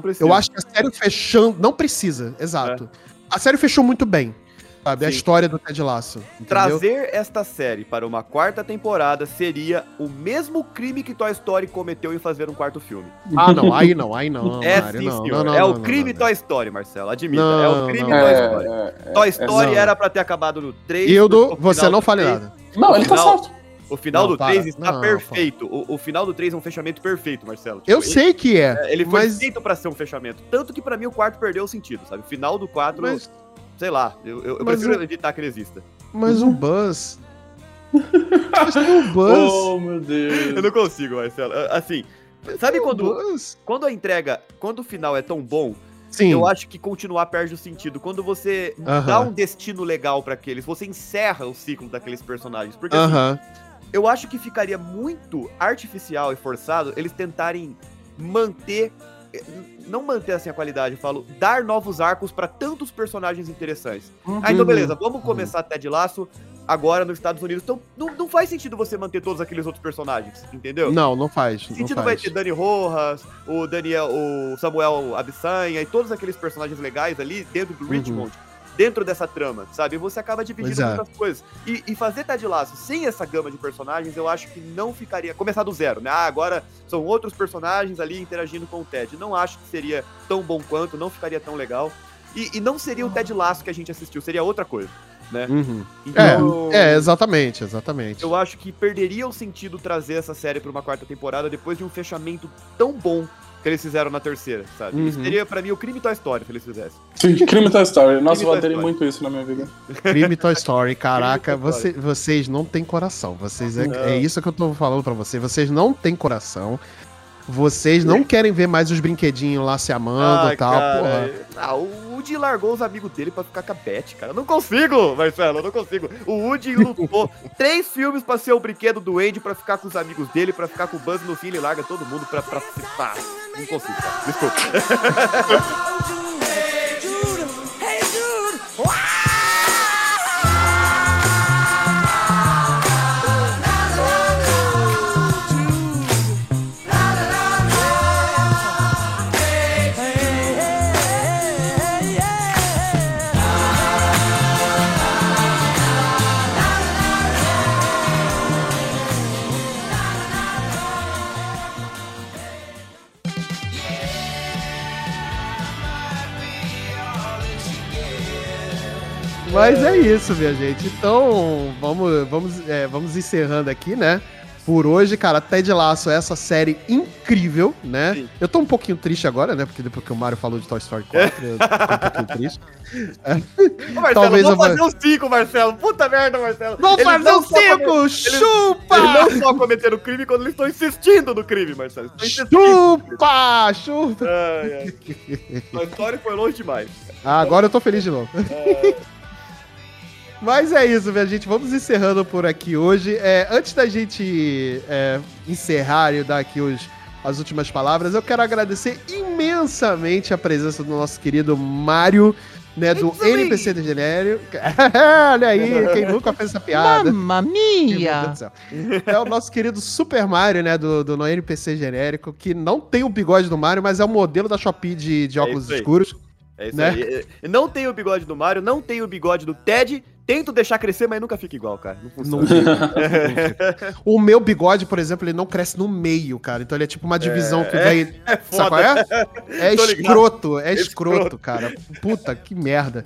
precisa. eu acho que a série fechando. Não precisa, exato. A série fechou muito bem. Sabe? A. Sim. história do Ted Lasso. Entendeu? Trazer esta série para uma quarta temporada seria o mesmo crime que Toy Story cometeu em fazer um quarto filme. Ah, não, aí não, aí não. é Mário, sim, não, senhor. não, não, é o não, crime não, Toy Story, Marcelo. Admita. Não, é o crime não. Toy Story. é, é, Toy é, Story não. era pra ter acabado no 3. Hildo, no você não do fale 3 nada. Não, ele tá certo. O final Não, do para. 3 está Não, perfeito. O, o final do 3 é um fechamento perfeito, Marcelo. Tipo, Eu ele- sei que é. é, Ele foi mas, feito pra ser um fechamento. Tanto que pra mim o quarto perdeu o sentido, sabe? O final do 4, mas, sei lá, eu, eu, eu mas prefiro o- evitar que ele exista. mas um buzz. mas tem um buzz. Oh, meu Deus. Eu não consigo, Marcelo. Assim, sabe Tem um quando, buzz. quando a entrega, quando o final é tão bom, Sim. eu acho que continuar perde o sentido. Quando você Aham. dá um destino legal pra aqueles, você encerra o ciclo daqueles personagens. Porque assim, Aham. eu acho que ficaria muito artificial e forçado eles tentarem manter. Eh, Não manter assim a qualidade, eu falo, dar novos arcos pra tantos personagens interessantes. Ah, então Uhum. beleza, vamos começar Ted Laço agora nos Estados Unidos. Então não, não faz sentido você manter todos aqueles outros personagens, entendeu? Não, não faz. Não sentido faz. vai ter Dani Rojas, o Daniel, o Samuel Abissanha e todos aqueles personagens legais ali dentro do Uhum. Dentro dessa trama, sabe? Você acaba dividindo é. muitas coisas. E, e fazer Ted Lasso sem essa gama de personagens, eu acho que não ficaria. Começar do zero, né? Ah, agora são outros personagens ali interagindo com o Ted. Não acho que seria tão bom quanto, não ficaria tão legal. E, e não seria o Ted Lasso que a gente assistiu, seria outra coisa, né? Uhum. Então, É, exatamente, exatamente. eu acho que perderia o sentido trazer essa série pra uma quarta temporada depois de um fechamento tão bom que eles fizeram na terceira, sabe? Uhum. Isso seria pra mim o crime Toy Story se eles fizessem. Sim, Crime Toy Story. Nossa, Crime eu Story. muito isso na minha vida. Crime Toy Story, caraca, Toy você- vocês não têm coração. Vocês é, é isso que eu tô falando pra vocês. Vocês não têm coração. Vocês não querem ver mais os brinquedinhos lá se amando e tal, cara, porra. Ah, o Woody largou os amigos dele pra ficar com a Beth, cara. Eu não consigo, Marcelo, eu não consigo. O Woody lutou três filmes pra ser o brinquedo do Andy, pra ficar com os amigos dele, pra ficar com o Buzz no fim, ele larga todo mundo pra... pra... Ah, não consigo, cara. Desculpa. Mas é isso, minha gente. Então, vamos, vamos, é, vamos encerrando aqui, né? Por hoje, cara, Ted Lasso é essa série incrível, né? Sim. Eu tô um pouquinho triste agora, né? Porque depois que o Mario falou de Toy Story 4, eu tô um pouquinho triste. Ô, Marcelo, Talvez vamos eu fazer os cinco, Marcelo. Puta merda, Marcelo. Vamos Eles fazer um só come- cinco! Chupa! Eles não só cometeram crime quando eles estão insistindo no crime, Marcelo. Eles. Chupa! Chupa! Ai, ai. A história foi longe demais. Ah, agora eu tô feliz de novo. É. Mas é isso, minha gente. Vamos encerrando por aqui hoje. É, antes da gente é, encerrar e dar aqui os, as últimas palavras, eu quero agradecer imensamente a presença do nosso querido Mário, né, do NPC de Genérico. Olha aí, quem nunca fez essa piada. Mamma Meu Deus mia! do céu. É o nosso querido Super Mario, né, do, do no NPC genérico, que não tem o bigode do Mario, mas é o modelo da Shopee de, de óculos isso aí. escuros. É isso Né? aí. É, Não tem o bigode do Mario, não tem o bigode do Ted. Tento deixar crescer, mas nunca fica igual, cara. Não Não funciona. fica. o meu bigode, por exemplo, ele não cresce no meio, cara. Então ele é tipo uma divisão que é- vem. é Sabe qual é? É escroto, é escroto, Escroto. cara. Puta, que merda.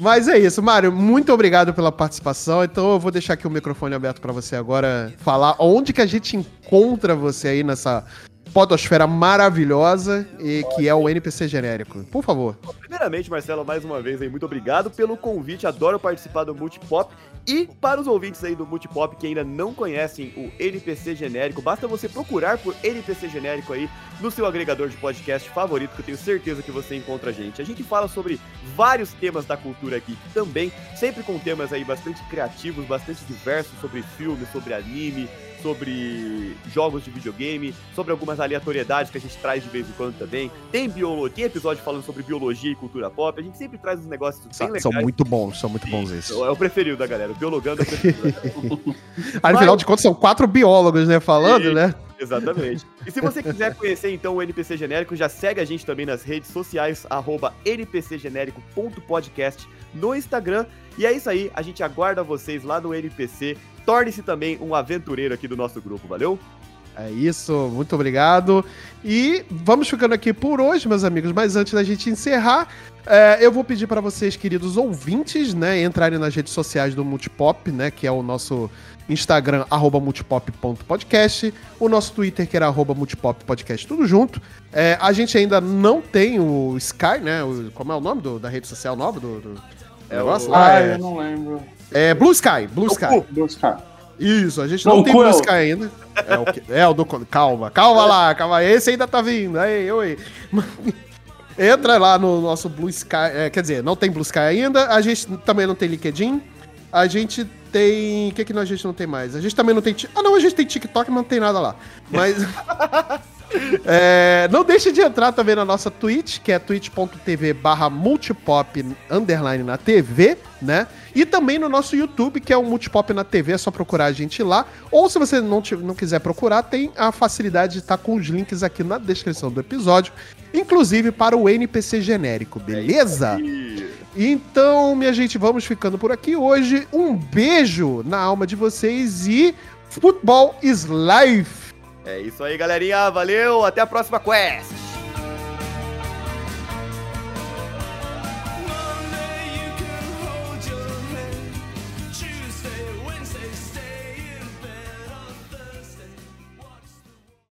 Mas é isso, Mário, muito obrigado pela participação. Então eu vou deixar aqui o microfone aberto pra você agora falar onde que a gente encontra você aí nessa podosfera maravilhosa e que é o NPC genérico. Por favor. Primeiramente, Marcelo, mais uma vez aí, muito obrigado pelo convite. Adoro participar do Multipop. E para os ouvintes aí do Multipop que ainda não conhecem o NPC genérico, basta você procurar por NPC genérico aí no seu agregador de podcast favorito, que eu tenho certeza que você encontra a gente. A gente fala sobre vários temas da cultura aqui também, sempre com temas aí bastante criativos, bastante diversos sobre filme, sobre anime, sobre jogos de videogame, sobre algumas aleatoriedades que a gente traz de vez em quando também. Tem biologia, tem episódio falando sobre biologia e cultura pop. A gente sempre traz uns negócios bem legais. São muito bons, são muito bons esses. É o preferido da galera. O biologando é o preferido. Aí, no final de contas, são quatro biólogos, né, falando, Sim. né? Exatamente. E se você quiser conhecer então o NPC Genérico, já segue a gente também nas redes sociais, arroba npcgenérico.podcast no Instagram. E é isso aí, a gente aguarda vocês lá no NPC. Torne-se também um aventureiro aqui do nosso grupo, valeu? É isso, muito obrigado. E vamos ficando aqui por hoje, meus amigos. Mas antes da gente encerrar, é, eu vou pedir para vocês, queridos ouvintes, né, entrarem nas redes sociais do Multipop, né, que é o nosso Instagram, arroba multipop.podcast, o nosso Twitter, que era arroba multipoppodcast, tudo junto. É, a gente ainda não tem o Sky, né, o- como é o nome do- da rede social nova do, do É negócio o- lá? Ah, É, eu não lembro. é Blue Sky, Blue Sky. Deus, cara. Isso, a gente Não, não, tem Blue Sky ainda. É o, que- é o do. Calma, calma lá, calma. Esse ainda tá vindo. Aí, oi. Entra lá no nosso Blue Sky. é, quer dizer, não tem Blue Sky ainda. A gente também não tem LinkedIn. A gente tem. O que, que a gente não tem mais? A gente também não tem. Ah, não, a gente tem TikTok, mas não tem nada lá. Mas. É, não deixe de entrar também na nossa Twitch, que é twitch.tv barra multipop underline na TV, né? E também no nosso YouTube, que é o Multipop na TV, é só procurar a gente lá. Ou se você não, te- não quiser procurar, tem a facilidade de estar com os links aqui na descrição do episódio, inclusive para o NPC genérico, beleza? E- Então, minha gente, vamos ficando por aqui hoje. Um beijo na alma de vocês e Football is Life! É isso aí, galerinha. Valeu. Até a próxima quest.